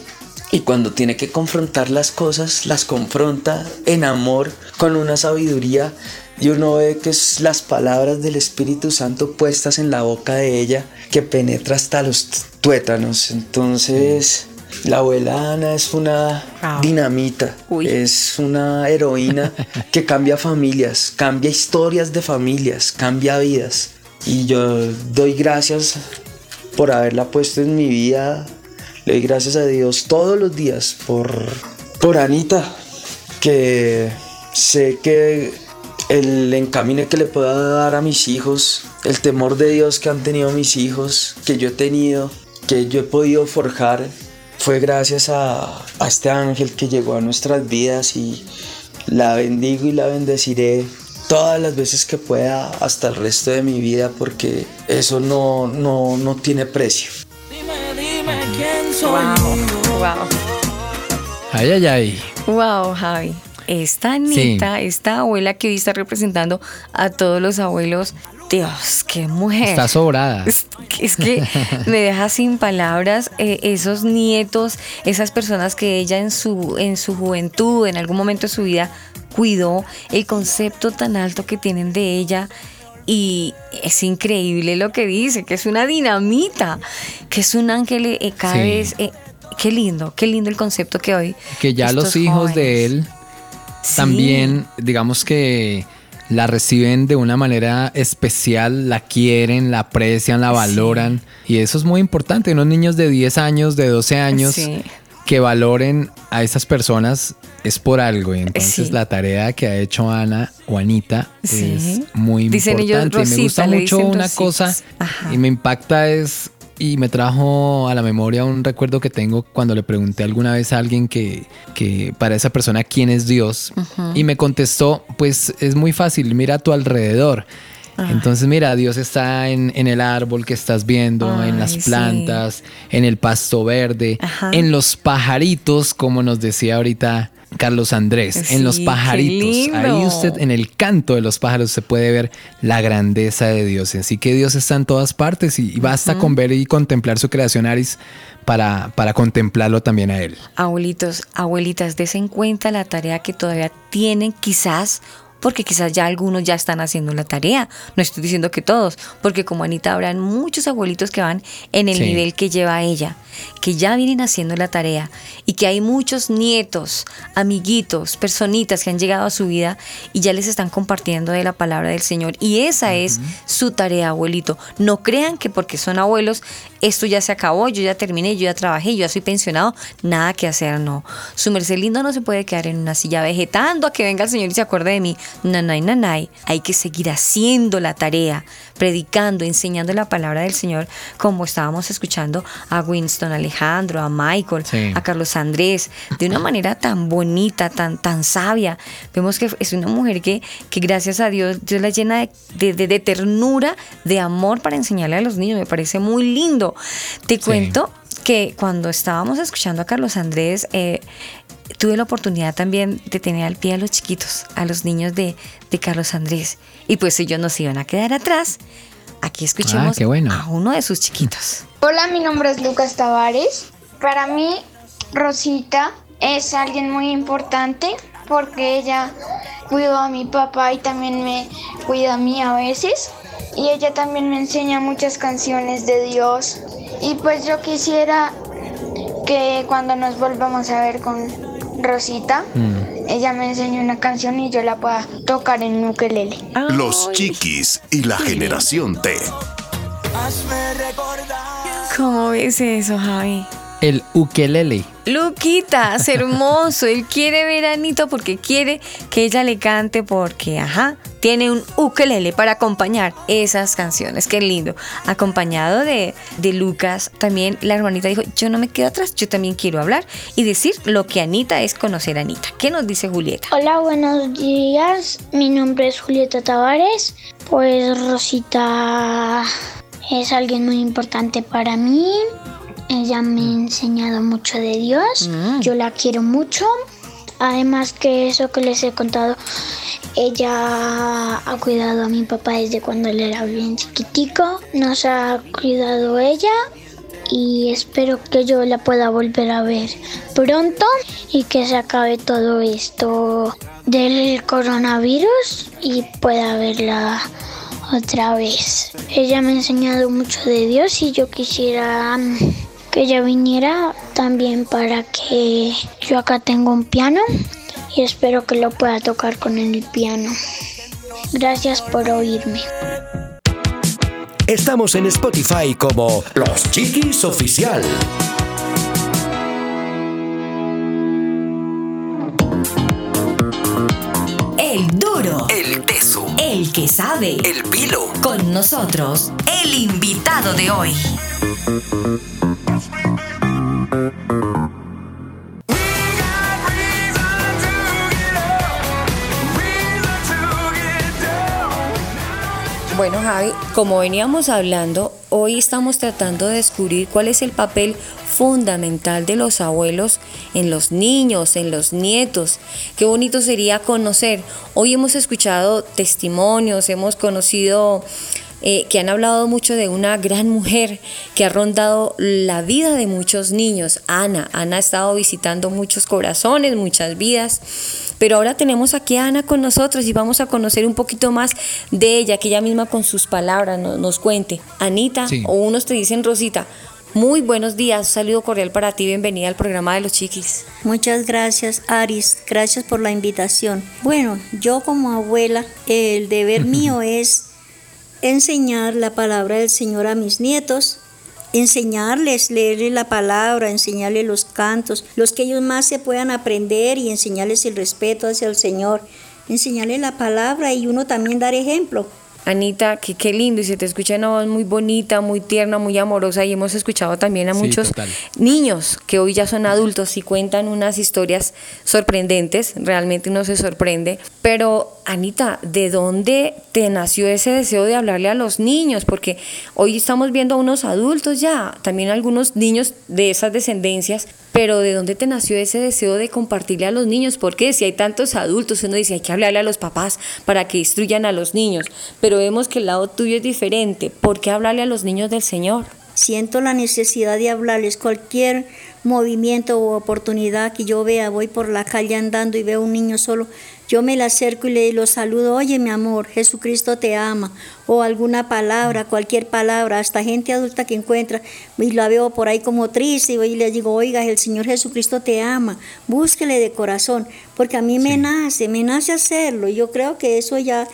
y cuando tiene que confrontar las cosas, las confronta en amor, con una sabiduría y uno ve que es las palabras del Espíritu Santo puestas en la boca de ella que penetra hasta los tuétanos. Entonces, la abuela Ana es una dinamita, es una heroína que cambia familias, cambia historias de familias, cambia vidas. Y yo doy gracias por haberla puesto en mi vida. Le doy gracias a Dios todos los días por, por Anita, que sé que el encamine que le pueda dar a mis hijos, el temor de Dios que han tenido mis hijos, que yo he tenido, que yo he podido forjar, fue gracias a, a este ángel que llegó a nuestras vidas y la bendigo y la bendeciré todas las veces que pueda hasta el resto de mi vida porque eso no, no, no tiene precio. Dime quién soy Wow, wow. Ay, ay, ay. Wow, Javi. Esta Anita, esta abuela que hoy está representando a todos los abuelos. Dios, qué mujer. Está sobrada. Es, es que me deja sin palabras eh, esos nietos, esas personas que ella en su, en su juventud, en algún momento de su vida, cuidó, el concepto tan alto que tienen de ella. Y es increíble lo que dice, que es una dinamita, que es un ángel eh, cada Sí. vez. eh, qué lindo, qué lindo el concepto que hoy. que ya los hijos de él Sí. también, digamos que la reciben de una manera especial, la quieren, la aprecian, la valoran. Y eso es muy importante. Unos niños de 10 años, de 12 años, Sí. que valoren a esas personas es por algo. Y entonces Sí. la tarea que ha hecho Ana o Anita es muy Dicen ellos importante. y me Rosita, gusta mucho una Rositas. cosa Ajá. y me impacta es y me trajo a la memoria un recuerdo que tengo cuando le pregunté alguna vez a alguien que, que para esa persona quién es Dios y me contestó pues es muy fácil mira a tu alrededor Ay. entonces mira Dios está en, en el árbol que estás viendo en las sí. plantas en el pasto verde Ajá. en los pajaritos como nos decía ahorita Carlos Andrés, Sí, en los pajaritos. Ahí usted, en el canto de los pájaros, se puede ver la grandeza de Dios. Así que Dios está en todas partes y, y basta con ver y contemplar su creación, Aris, para, para contemplarlo también a Él. Abuelitos, abuelitas, desen cuenta la tarea que todavía tienen quizás porque quizás ya algunos ya están haciendo la tarea. No estoy diciendo que todos, porque como Anita habrán muchos abuelitos que van en el Sí. nivel que lleva ella, que ya vienen haciendo la tarea y que hay muchos nietos, amiguitos, personitas que han llegado a su vida y ya les están compartiendo de la palabra del Señor. Y esa es su tarea, abuelito. No crean que porque son abuelos, esto ya se acabó, yo ya terminé, yo ya trabajé, yo ya soy pensionado, nada que hacer, no. Su merced lindo no se puede quedar en una silla vegetando a que venga el Señor y se acuerde de mí. Nanay, nanay. Hay que seguir haciendo la tarea, predicando, enseñando la palabra del Señor, como estábamos escuchando a Winston Alejandro, a Michael, Sí. a Carlos Andrés, de una manera tan bonita, tan, tan sabia. Vemos que es una mujer que, que gracias a Dios, Dios la llena de, de- de- de ternura, de amor para enseñarle a los niños. Me parece muy lindo. Te cuento que cuando estábamos escuchando a Carlos Andrés, eh, tuve la oportunidad también de tener al pie a los chiquitos, a los niños de, de Carlos Andrés. Y pues ellos nos iban a quedar atrás. Aquí escuchemos Ah, bueno. a uno de sus chiquitos. Hola, mi nombre es Lucas Tavares. Para mí, Rosita es alguien muy importante porque ella cuidó a mi papá y también me cuida a mí a veces. Y ella también me enseña muchas canciones de Dios. Y pues yo quisiera que cuando nos volvamos a ver con Rosita, ella me enseñe una canción y yo la pueda tocar en ukelele. Los chiquis y la generación T. ¿Cómo ves eso, Javi? El ukelele. Luquitas, hermoso. Él quiere ver a Anito porque quiere que ella le cante porque, ajá, tiene un ukelele para acompañar esas canciones. Qué lindo. Acompañado de, de Lucas, también la hermanita dijo, yo no me quedo atrás, yo también quiero hablar y decir lo que Anita es conocer a Anita. ¿Qué nos dice Julieta? Hola, buenos días. Mi nombre es Julieta Tavares. Pues Rosita es alguien muy importante para mí. Ella me ha enseñado mucho de Dios. Yo la quiero mucho. Además que eso que les he contado, ella ha cuidado a mi papá desde cuando él era bien chiquitico. Nos ha cuidado ella y espero que yo la pueda volver a ver pronto y que se acabe todo esto del coronavirus y pueda verla otra vez. Ella me ha enseñado mucho de Dios y yo quisiera mm, que ella viniera también para que yo acá tengo un piano y espero que lo pueda tocar con el piano. Gracias por oírme. Estamos en Spotify como Los Chiquis Oficial. El duro. El teso. El que sabe. El pilo. Con nosotros, el invitado de hoy. Bueno, Javi, como veníamos hablando, hoy estamos tratando de descubrir cuál es el papel fundamental de los abuelos en los niños, en los nietos. Qué bonito sería conocer. Hoy hemos escuchado testimonios, hemos conocido eh, que han hablado mucho de una gran mujer que ha rondado la vida de muchos niños, Ana. Ana ha estado visitando muchos corazones, muchas vidas, pero ahora tenemos aquí a Ana con nosotros y vamos a conocer un poquito más de ella, que ella misma con sus palabras nos, nos cuente. Anita, Sí. o unos te dicen Rosita. Muy buenos días, un saludo cordial para ti, bienvenida al programa de los chiquis. Muchas gracias, Aris. Gracias por la invitación. Bueno, yo como abuela, el deber mío es enseñar la palabra del Señor a mis nietos, enseñarles, leerles la palabra, enseñarles los cantos, los que ellos más se puedan aprender y enseñarles el respeto hacia el Señor, enseñarles la palabra y uno también dar ejemplo. Anita, qué, qué lindo, y se te escucha una voz muy bonita, muy tierna, muy amorosa, y hemos escuchado también a Sí, muchos total. niños que hoy ya son adultos y cuentan unas historias sorprendentes, realmente uno se sorprende. Pero, Anita, ¿de dónde te nació ese deseo de hablarle a los niños? Porque hoy estamos viendo a unos adultos ya, también algunos niños de esas descendencias, pero ¿de dónde te nació ese deseo de compartirle a los niños? Porque si hay tantos adultos, uno dice, hay que hablarle a los papás para que instruyan a los niños, pero vemos que el lado tuyo es diferente. ¿Por qué hablarle a los niños del Señor? Siento la necesidad de hablarles cualquier movimiento o oportunidad que yo vea, voy por la calle andando y veo un niño solo, yo me le acerco y le lo saludo, oye mi amor, Jesucristo te ama, o alguna palabra, cualquier palabra, hasta gente adulta que encuentra y la veo por ahí como triste y le digo, oiga, el Señor Jesucristo te ama, búsquele de corazón, porque a mí me nace, me nace hacerlo, y yo creo que eso ya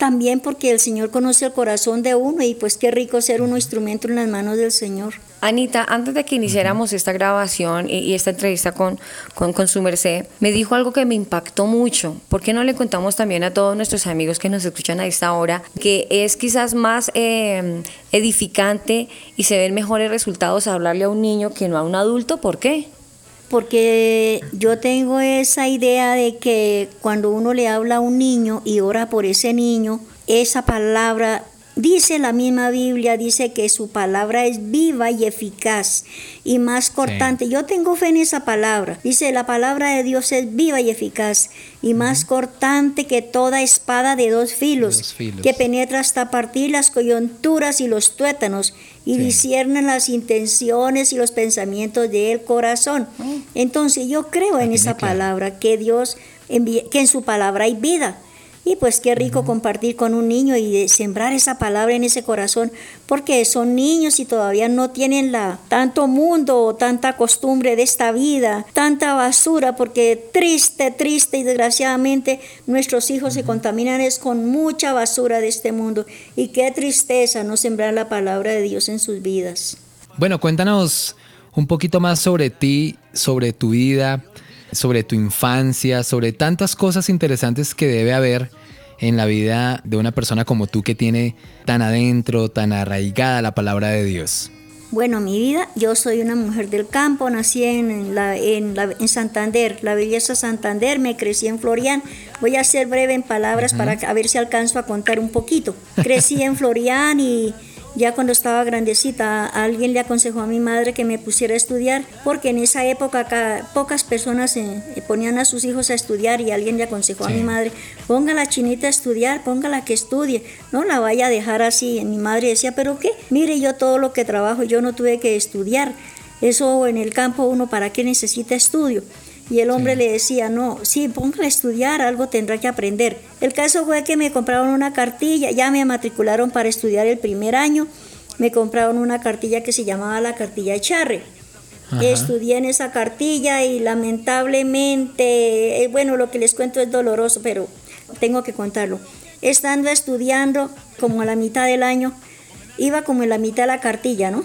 también porque el Señor conoce el corazón de uno y pues qué rico ser uno instrumento en las manos del Señor. Anita, antes de que iniciáramos esta grabación y, y esta entrevista con, con, con su merced, me dijo algo que me impactó mucho. ¿Por qué no le contamos también a todos nuestros amigos que nos escuchan a esta hora que es quizás más eh, edificante y se ven mejores resultados hablarle a un niño que no a un adulto? ¿Por qué? Porque yo tengo esa idea de que cuando uno le habla a un niño y ora por ese niño, esa palabra Dice la misma Biblia, dice que su palabra es viva y eficaz y más cortante. Yo tengo fe en esa palabra. Dice, la palabra de Dios es viva y eficaz y más cortante que toda espada de dos filos, Dos filos. que penetra hasta partir las coyunturas y los tuétanos y discierne las intenciones y los pensamientos del corazón. Entonces yo creo en esa palabra, que Dios envía, que en su palabra hay vida. Y pues qué rico compartir con un niño y sembrar esa palabra en ese corazón, porque son niños y todavía no tienen la tanto mundo o tanta costumbre de esta vida, tanta basura, porque triste, triste y desgraciadamente nuestros hijos se contaminan es con mucha basura de este mundo. Y qué tristeza no sembrar la palabra de Dios en sus vidas. Bueno, cuéntanos un poquito más sobre ti, sobre tu vida, sobre tu infancia, sobre tantas cosas interesantes que debe haber en la vida de una persona como tú que tiene tan adentro, tan arraigada la palabra de Dios. Bueno, mi vida, yo soy una mujer del campo, nací en, la, en, la- en Santander, la belleza Santander, me crecí en Florian. Voy a ser breve en palabras para a ver si alcanzo a contar un poquito. Crecí en Florian y ya cuando estaba grandecita, alguien le aconsejó a mi madre que me pusiera a estudiar, porque en esa época ca- pocas personas eh, ponían a sus hijos a estudiar y alguien le aconsejó a mi madre, ponga la chinita a estudiar, póngala que estudie, no la vaya a dejar así. Mi madre decía, pero qué, mire yo todo lo que trabajo, yo no tuve que estudiar. Eso en el campo uno para qué necesita estudio. Y el hombre le decía, no, sí, póngala a estudiar, algo tendrá que aprender. El caso fue que me compraron una cartilla, ya me matricularon para estudiar el primer año, me compraron una cartilla que se llamaba la cartilla Charre. Ajá. Estudié en esa cartilla y lamentablemente, eh, bueno, lo que les cuento es doloroso, pero tengo que contarlo. Estando estudiando como a la mitad del año, iba como en la mitad de la cartilla, ¿no?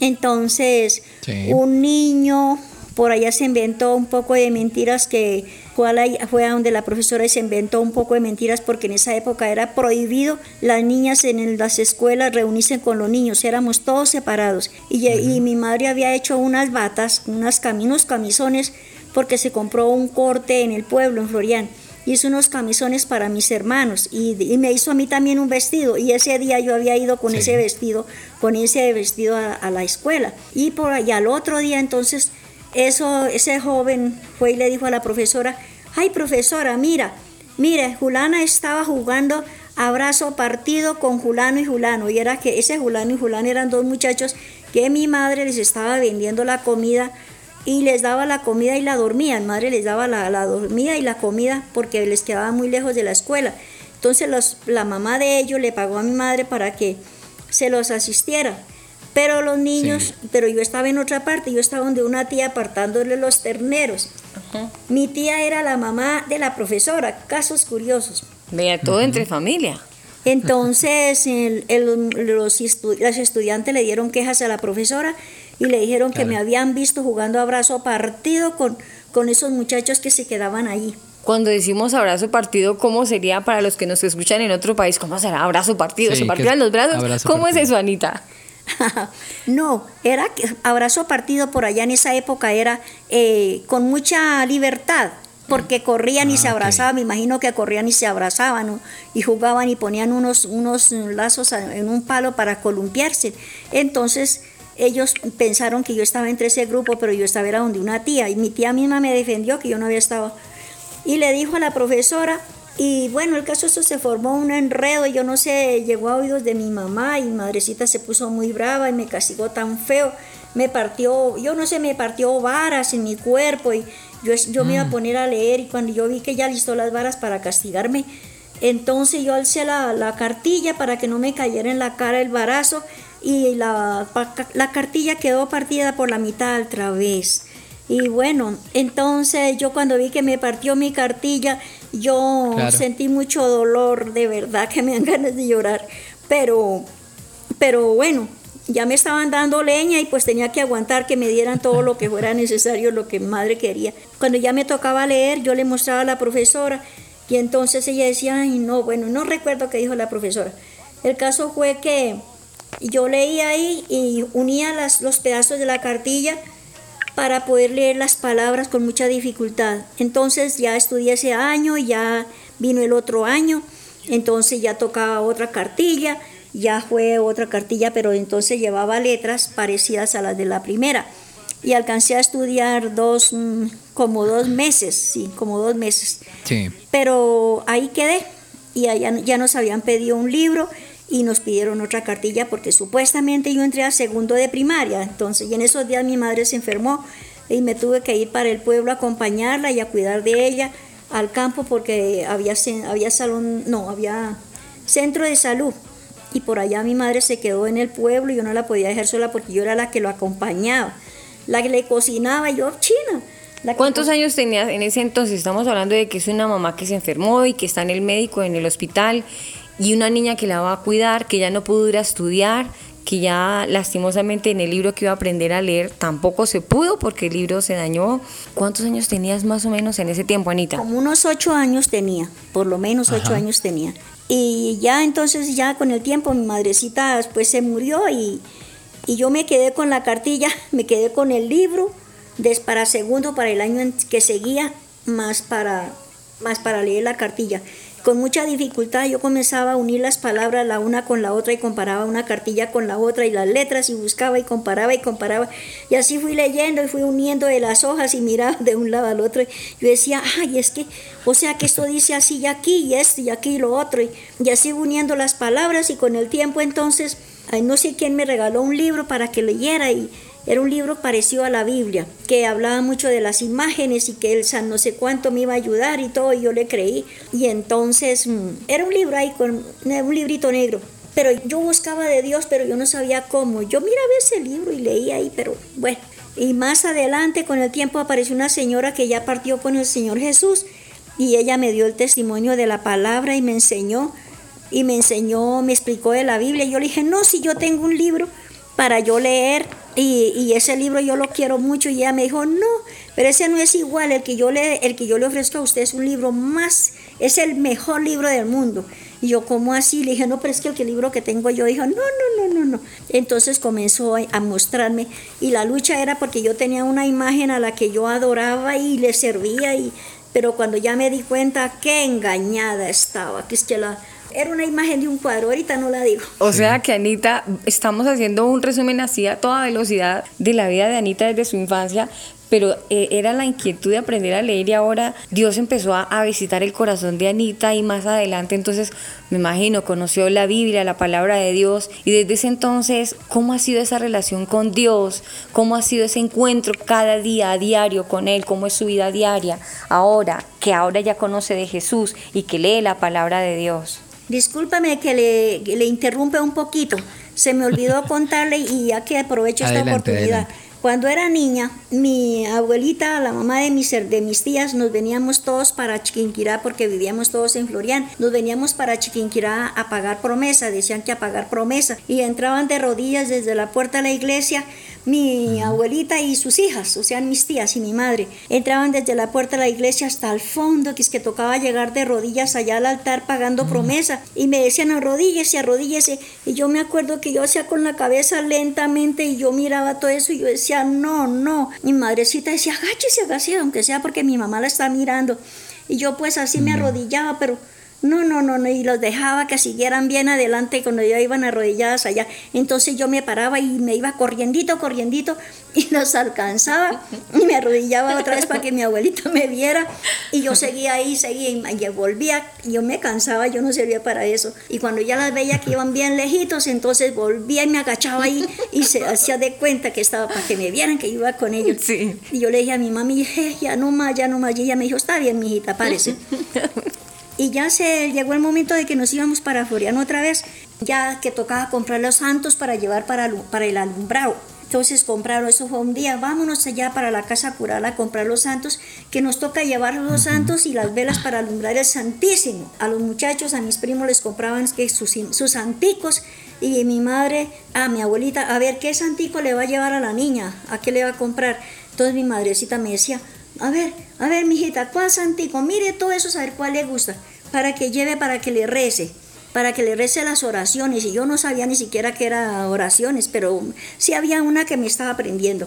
Entonces, Sí. un niño por allá se inventó un poco de mentiras que fue a, donde la profesora y se inventó un poco de mentiras porque en esa época era prohibido las niñas en las escuelas reunirse con los niños, éramos todos separados. Y, mi madre había hecho unas batas, unas caminos, camisones, porque se compró un corte en el pueblo, en Florian. hizo unos camisones para mis hermanos y, y me hizo a mí también un vestido y ese día yo había ido con Sí. ese vestido, con ese vestido a, a la escuela y por allá al otro día entonces eso, ese joven fue y le dijo a la profesora, ay profesora, mira, mire, Julana estaba jugando abrazo partido con Julano y Julano y era que ese Julano y Julano eran dos muchachos que mi madre les estaba vendiendo la comida y les daba la comida y la dormía. Mi madre les daba la, dormida y la comida porque les quedaba muy lejos de la escuela. Entonces los- la mamá de ellos le pagó a mi madre para que se los asistiera. Pero los niños, pero yo estaba en otra parte, yo estaba donde una tía apartándole los terneros. Mi tía era la mamá de la profesora, casos curiosos. Vea, todo entre familia. Entonces el- el- los, estu- los estudiantes le dieron quejas a la profesora y le dijeron que Claro. me habían visto jugando abrazo partido con, con esos muchachos que se quedaban ahí. Cuando decimos abrazo partido, ¿cómo sería para los que nos escuchan en otro país? ¿Cómo será abrazo partido? Sí, ¿Se que partirán es los brazos? ¿Cómo es partido. eso, Anita? No, era que abrazo partido por allá en esa época era eh, con mucha libertad, porque corrían y se abrazaban, me imagino que corrían y se abrazaban ¿no? y jugaban y ponían unos, unos lazos en un palo para columpiarse. Entonces ellos pensaron que yo estaba entre ese grupo, pero yo estaba era donde una tía y mi tía misma me defendió que yo no había estado. Y le dijo a la profesora, y bueno, el caso eso se formó un enredo, yo no sé, llegó a oídos de mi mamá y madrecita se puso muy brava y me castigó tan feo, me partió, yo no sé, me partió varas en mi cuerpo y yo, yo me iba a Mm. poner a leer y cuando yo vi que ya listó las varas para castigarme, entonces yo alcé la, la cartilla para que no me cayera en la cara el varazo y la, la cartilla quedó partida por la mitad otra vez. Y bueno, entonces yo cuando vi que me partió mi cartilla, yo Claro. sentí mucho dolor, de verdad que me dan ganas de llorar. Pero, pero bueno, ya me estaban dando leña y pues tenía que aguantar que me dieran todo lo que fuera necesario, lo que madre quería. Cuando ya me tocaba leer, yo le mostraba a la profesora y entonces ella decía, ay no, bueno, no recuerdo qué dijo la profesora. El caso fue que yo leía ahí y unía las, los pedazos de la cartilla para poder leer las palabras con mucha dificultad. Entonces ya estudié ese año, ya vino el otro año, entonces ya tocaba otra cartilla, ya fue otra cartilla, pero entonces llevaba letras parecidas a las de la primera. Y alcancé a estudiar dos, mm, como dos meses, sí, como dos meses. Sí. Pero ahí quedé y allá ya nos habían pedido un libro y nos pidieron otra cartilla porque supuestamente yo entré a segundo de primaria. Entonces, y en esos días mi madre se enfermó y me tuve que ir para el pueblo a acompañarla y a cuidar de ella al campo porque había, había salón, no, había centro de salud. Y por allá mi madre se quedó en el pueblo y yo no la podía dejar sola porque yo era la que lo acompañaba, la que le cocinaba yo, china. ¿Cuántos años tenías en ese entonces? Estamos hablando de que es una mamá que se enfermó y que está en el médico, en el hospital, y una niña que la va a cuidar, que ya no pudo ir a estudiar, que ya lastimosamente en el libro que iba a aprender a leer tampoco se pudo porque el libro se dañó. ¿Cuántos años tenías más o menos en ese tiempo, Anita? Como unos ocho años tenía, por lo menos ocho Ajá. años tenía. Y ya entonces, ya con el tiempo, mi madrecita después se murió y, y yo me quedé con la cartilla, me quedé con el libro, des, para segundo, para el año que seguía, más para, más para leer la cartilla. Con mucha dificultad yo comenzaba a unir las palabras la una con la otra y comparaba una cartilla con la otra y las letras y buscaba y comparaba y comparaba. Y así fui leyendo y fui uniendo de las hojas y miraba de un lado al otro. Yo decía, ay, es que, o sea que esto dice así y aquí y esto y aquí y lo otro. Y, y así uniendo las palabras y con el tiempo entonces, ay, no sé quién me regaló un libro para que leyera y era un libro parecido a la Biblia, que hablaba mucho de las imágenes y que el San no sé cuánto me iba a ayudar y todo, y yo le creí. Y entonces mm, era un libro ahí, con un librito negro. Pero yo buscaba de Dios, pero yo no sabía cómo. Yo miraba ese libro y leía ahí, pero bueno. Y más adelante, con el tiempo, apareció una señora que ya partió con el Señor Jesús y ella me dio el testimonio de la palabra y me enseñó y me enseñó, me explicó de la Biblia. Y yo le dije, no, si yo tengo un libro para yo leer y, ese libro yo lo quiero mucho y ella me dijo, no, pero ese no es igual, el que yo le, el que yo le ofrezco a usted es un libro más, es el mejor libro del mundo. Y yo, ¿cómo así? Le dije, no, pero es que el libro que tengo yo dijo, no, no, no, no, no. Entonces comenzó a mostrarme y la lucha era porque yo tenía una imagen a la que yo adoraba y le servía y pero cuando ya me di cuenta, qué engañada estaba, que es que la... Era una imagen de un cuadro, ahorita no la digo. O sea que Anita, estamos haciendo un resumen así a toda velocidad de la vida de Anita desde su infancia, pero eh, era la inquietud de aprender a leer y ahora Dios empezó a, a, visitar el corazón de Anita y más adelante entonces me imagino conoció la Biblia, la palabra de Dios y desde ese entonces cómo ha sido esa relación con Dios, cómo ha sido ese encuentro cada día a diario con Él, cómo es su vida diaria ahora que ahora ya conoce de Jesús y que lee la palabra de Dios. Discúlpame que le, le interrumpa un poquito, se me olvidó contarle y ya que aprovecho esta oportunidad. adelante. Cuando era niña, mi abuelita, la mamá de mis, de mis tías, nos veníamos todos para Chiquinquirá porque vivíamos todos en Florian. Nos veníamos para Chiquinquirá a pagar promesa, decían que a pagar promesa. Y entraban de rodillas desde la puerta de la iglesia mi abuelita y sus hijas, o sea, mis tías y mi madre. Entraban desde la puerta de la iglesia hasta el fondo, que es que tocaba llegar de rodillas allá al altar pagando promesa. Y me decían, arrodíllese, arrodíllese. Y yo me acuerdo que yo hacía con la cabeza lentamente y yo miraba todo eso y yo decía, no, no. Mi madrecita decía, agáchese, agáchese, aunque sea porque mi mamá la está mirando. Y yo pues así me arrodillaba, pero no, no, no, no, y los dejaba que siguieran bien adelante cuando ya iban arrodilladas allá. Entonces yo me paraba y me iba corriendito, corriendito y los alcanzaba y me arrodillaba otra vez para que mi abuelito me viera y yo seguía ahí, seguía y volvía, yo me cansaba, yo no servía para eso. Y cuando ya las veía que iban bien lejitos, entonces volvía y me agachaba ahí y se hacía de cuenta que estaba para que me vieran que iba con ellos. Y yo le dije a mi mami, "Je, ya no más, ya no más, y ella me dijo, está bien, mijita, parece. Y ya se llegó el momento de que nos íbamos para Floriano otra vez, ya que tocaba comprar los santos para llevar para, para el alumbrado. Entonces compraron, eso fue un día, vámonos allá para la casa cural a comprar los santos, que nos toca llevar los santos y las velas para alumbrar el Santísimo. A los muchachos, a mis primos les compraban que sus, sus santicos y mi madre, a mi abuelita, a ver qué santico le va a llevar a la niña, a qué le va a comprar. Entonces mi madrecita me decía, a ver, a ver, mijita, ¿cuál santico? Mire todo eso, a ver cuál le gusta, para que lleve, para que le rece, para que le rece las oraciones. Y yo no sabía ni siquiera que eran oraciones, pero sí había una que me estaba aprendiendo.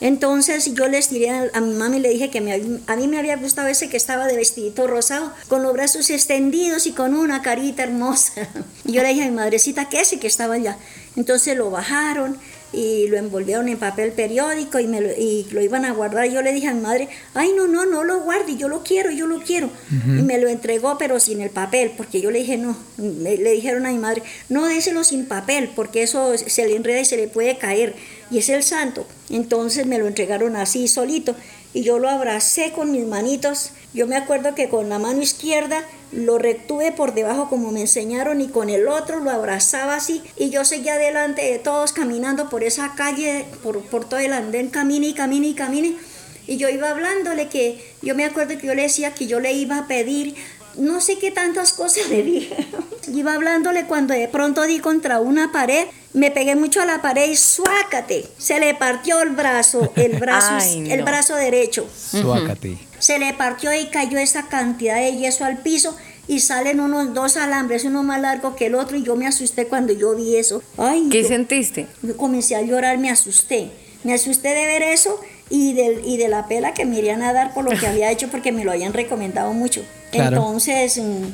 Entonces yo les tiré a, a mi mami y le dije que me- a mí me había gustado ese que estaba de vestidito rosado, con los brazos extendidos y con una carita hermosa. Y yo le dije a mi madrecita que ese que estaba allá. Entonces lo bajaron y lo envolvieron en papel periódico y, me lo, y lo iban a guardar. Yo le dije a mi madre, ay, no, no, no lo guarde, yo lo quiero, yo lo quiero. Y me lo entregó, pero sin el papel, porque yo le dije, no, le, le dijeron a mi madre, no, déselo sin papel, porque eso se le enreda y se le puede caer. Y es el santo. Entonces me lo entregaron así, solito. Y yo lo abracé con mis manitos. Yo me acuerdo que con la mano izquierda lo retuve por debajo como me enseñaron y con el otro lo abrazaba así y yo seguía delante de todos caminando por esa calle, por, por todo el andén, camine y camine y camine. Y yo iba hablándole que yo me acuerdo que yo le decía que yo le iba a pedir, no sé qué tantas cosas le dije. iba hablándole cuando de pronto di contra una pared, me pegué mucho a la pared y suácate, se le partió el brazo, el brazo, Ay, el no. brazo derecho. Suácate. Se le partió y cayó esa cantidad de yeso al piso y salen unos dos alambres, uno más largo que el otro y yo me asusté cuando yo vi eso. Ay, ¿Qué yo- sentiste? yo comencé a llorar, me asusté. Me asusté de ver eso y de, y de la pela que me irían a dar por lo que había hecho porque me lo habían recomendado mucho. Claro. Entonces, mm,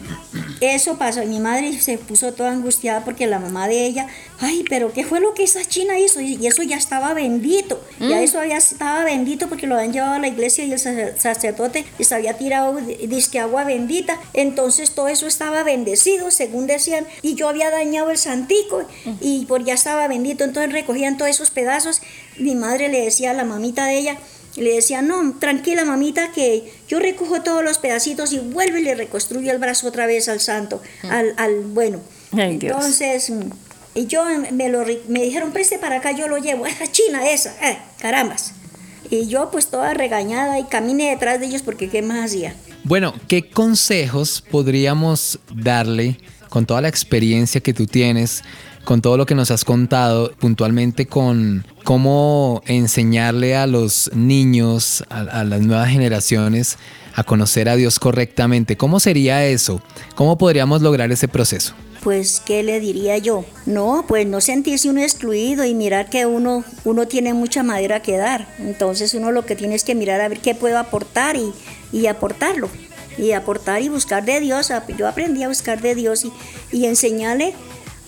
eso pasó. Mi madre se puso toda angustiada porque la mamá de ella, ay, pero ¿qué fue lo que esa china hizo? Y eso ya estaba bendito. Ya Mm. eso ya estaba bendito porque lo habían llevado a la iglesia y el sacer- sacerdote les había tirado di- disque agua bendita. Entonces todo eso estaba bendecido, según decían, y yo había dañado el santico y por ya estaba bendito. Entonces recogían todos esos pedazos. Mi madre le decía a la mamita de ella, le decía, no, tranquila mamita, que yo recojo todos los pedacitos y vuelvo y le reconstruyo el brazo otra vez al santo, al, al bueno. Ay. Entonces, mm, y yo me, lo, me dijeron, preste para acá, yo lo llevo, esa china esa, eh, carambas. Y yo pues toda regañada y caminé detrás de ellos porque qué más hacía. Bueno, ¿qué consejos podríamos darle con toda la experiencia que tú tienes, con todo lo que nos has contado, puntualmente con cómo enseñarle a los niños, a, las nuevas generaciones, a conocer a Dios correctamente? ¿Cómo sería eso? ¿Cómo podríamos lograr ese proceso? Pues, ¿qué le diría yo? No, pues no sentirse uno excluido y mirar que uno, uno tiene mucha madera que dar. Entonces uno lo que tiene es que mirar a ver qué puedo aportar y y aportarlo. Y aportar y buscar de Dios. Yo aprendí a buscar de Dios y, y enseñarle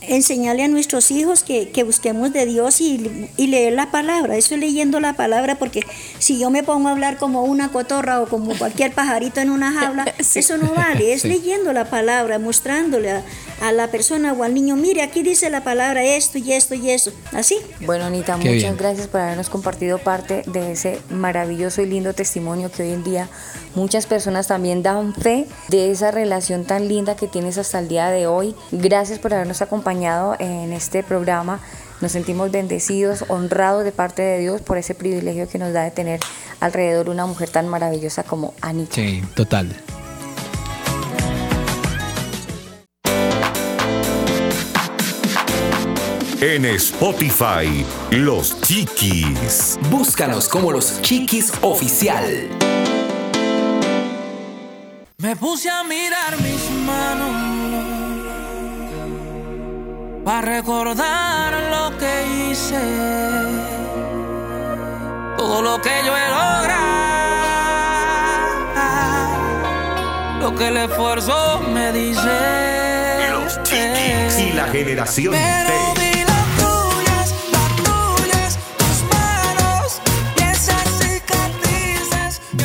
enseñarle a nuestros hijos que, que busquemos de Dios y, y, leer la palabra. Eso es leyendo la palabra, porque si yo me pongo a hablar como una cotorra o como cualquier pajarito en una jaula, eso no vale. Es Sí. leyendo la palabra, mostrándole a, a la persona o al niño, mire, aquí dice la palabra esto y esto y eso. Así. Bueno, Anita, Qué muchas bien. gracias por habernos compartido parte de ese maravilloso y lindo testimonio que hoy en día muchas personas también dan fe de esa relación tan linda que tienes hasta el día de hoy. Gracias por habernos acompañado en este programa. Nos sentimos bendecidos, honrados de parte de Dios por ese privilegio que nos da de tener alrededor una mujer tan maravillosa como Anita. Sí, total. En Spotify, Los Chiquis. Búscanos como Los Chiquis Oficial. Me puse a mirar mis manos para recordar lo que hice, todo lo que yo he logrado, lo que el esfuerzo me dice. Los Chiquis y la generación Pero T.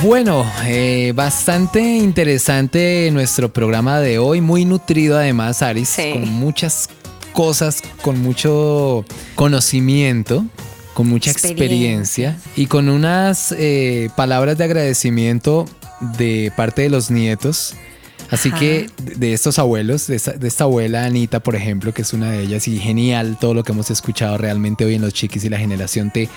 Bueno, eh, bastante interesante nuestro programa de hoy, muy nutrido además, Aris, con muchas cosas, con mucho conocimiento, con mucha experiencia, Experiencia. y con unas eh, palabras de agradecimiento de parte de los nietos. Así Ajá. que de- estos abuelos, de esta, de esta abuela Anita, por ejemplo, que es una de ellas, y genial todo lo que hemos escuchado realmente hoy en Los Chiquis y la Generación T,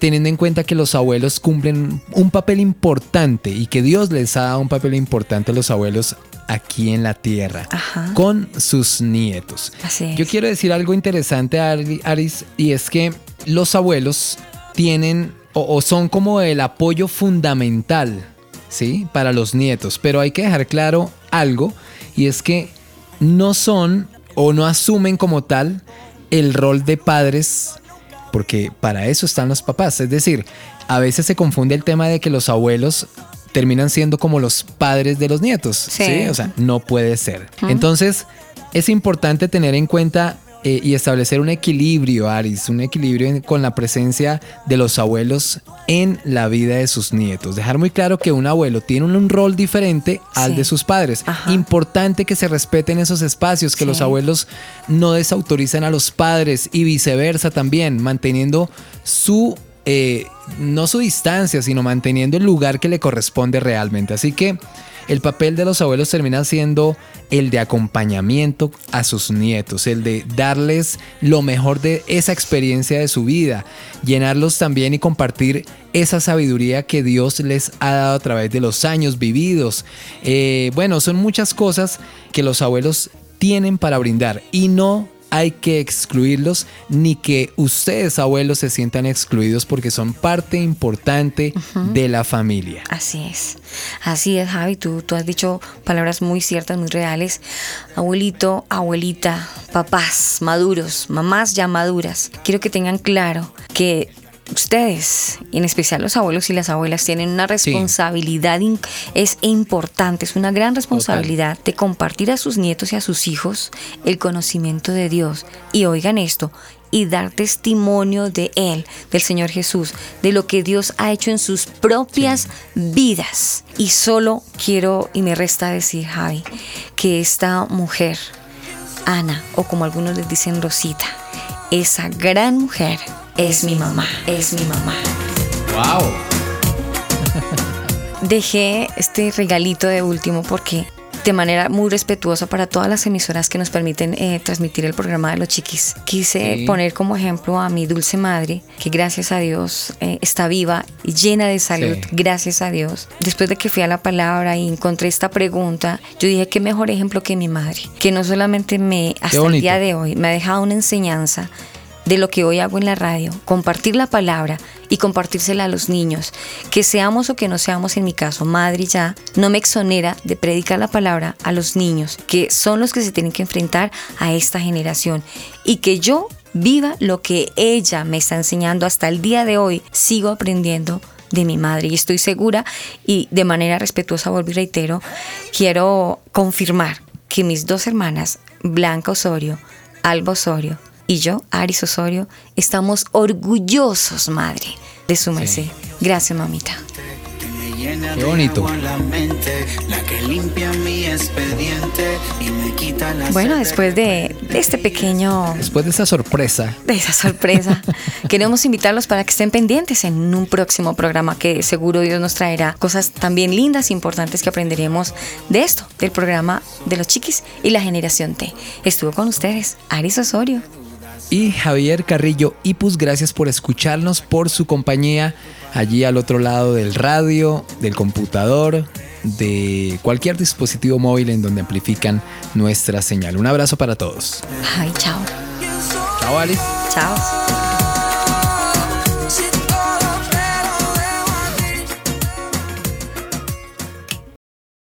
teniendo en cuenta que los abuelos cumplen un papel importante y que Dios les ha dado un papel importante a los abuelos aquí en la tierra Ajá. con sus nietos. Así. Yo quiero decir algo interesante, Ari- Aris, y es que los abuelos tienen o, o son como el apoyo fundamental, ¿sí? Para los nietos. Pero hay que dejar claro algo, y es que no son o no asumen como tal el rol de padres, porque para eso están los papás. Es decir, a veces se confunde el tema de que los abuelos terminan siendo como los padres de los nietos. Sí. Sí. O sea, no puede ser. Entonces, es importante tener en cuenta eh, y establecer un equilibrio, Aris, un equilibrio en- con la presencia de los abuelos en la vida de sus nietos. Dejar muy claro que un abuelo tiene un, un rol diferente al Sí. de sus padres. Importante que se respeten esos espacios, que los abuelos no desautoricen a los padres y viceversa también, manteniendo su eh, no su distancia, sino manteniendo el lugar que le corresponde realmente. Así que el papel de los abuelos termina siendo el de acompañamiento a sus nietos, el de darles lo mejor de esa experiencia de su vida, llenarlos también y compartir esa sabiduría que Dios les ha dado a través de los años vividos. Eh, bueno, son muchas cosas que los abuelos tienen para brindar y no hay que excluirlos ni que ustedes abuelos se sientan excluidos porque son parte importante de la familia. Así es, así es Javi, tú, tú has dicho palabras muy ciertas, muy reales. Abuelito, abuelita, papás maduros, mamás ya maduras, quiero que tengan claro que ustedes, y en especial los abuelos y las abuelas, tienen una responsabilidad, es importante, es una gran responsabilidad de compartir a sus nietos y a sus hijos el conocimiento de Dios. Y oigan esto, y dar testimonio de Él, del Señor Jesús, de lo que Dios ha hecho en sus propias vidas. Y solo quiero, y me resta decir, Javi, que esta mujer, Ana, o como algunos les dicen Rosita, esa gran mujer es mi mamá, es mi mamá. ¡Wow! Dejé este regalito de último porque de manera muy respetuosa para todas las emisoras que nos permiten eh, transmitir el programa de los chiquis. Quise Sí. poner como ejemplo a mi dulce madre, que gracias a Dios eh, está viva y llena de salud, Sí. gracias a Dios. Después de que fui a la palabra y encontré esta pregunta, yo dije, qué mejor ejemplo que mi madre, que no solamente me, hasta el día de hoy, me ha dejado una enseñanza de lo que hoy hago en la radio, compartir la palabra y compartírsela a los niños. Que seamos o que no seamos, en mi caso, madre ya, no me exonera de predicar la palabra a los niños, que son los que se tienen que enfrentar a esta generación. Y que yo viva lo que ella me está enseñando hasta el día de hoy, sigo aprendiendo de mi madre. Y estoy segura y de manera respetuosa, vuelvo y reitero, quiero confirmar que mis dos hermanas, Blanca Osorio, Alba Osorio y yo, Aris Osorio, estamos orgullosos, madre, de su merced. Gracias, mamita. Qué bonito. Bueno, después de, de este pequeño Después de esa sorpresa, de esa sorpresa. Queremos invitarlos para que estén pendientes en un próximo programa que seguro Dios nos traerá cosas también lindas e importantes que aprenderemos de esto, del programa de los chiquis y la generación T. Estuvo con ustedes Aris Osorio. Y Javier Carrillo Ipus, gracias por escucharnos, por su compañía allí al otro lado del radio, del computador, de cualquier dispositivo móvil en donde amplifican nuestra señal. Un abrazo para todos. Ay, chao. Chao, Alice. Chao.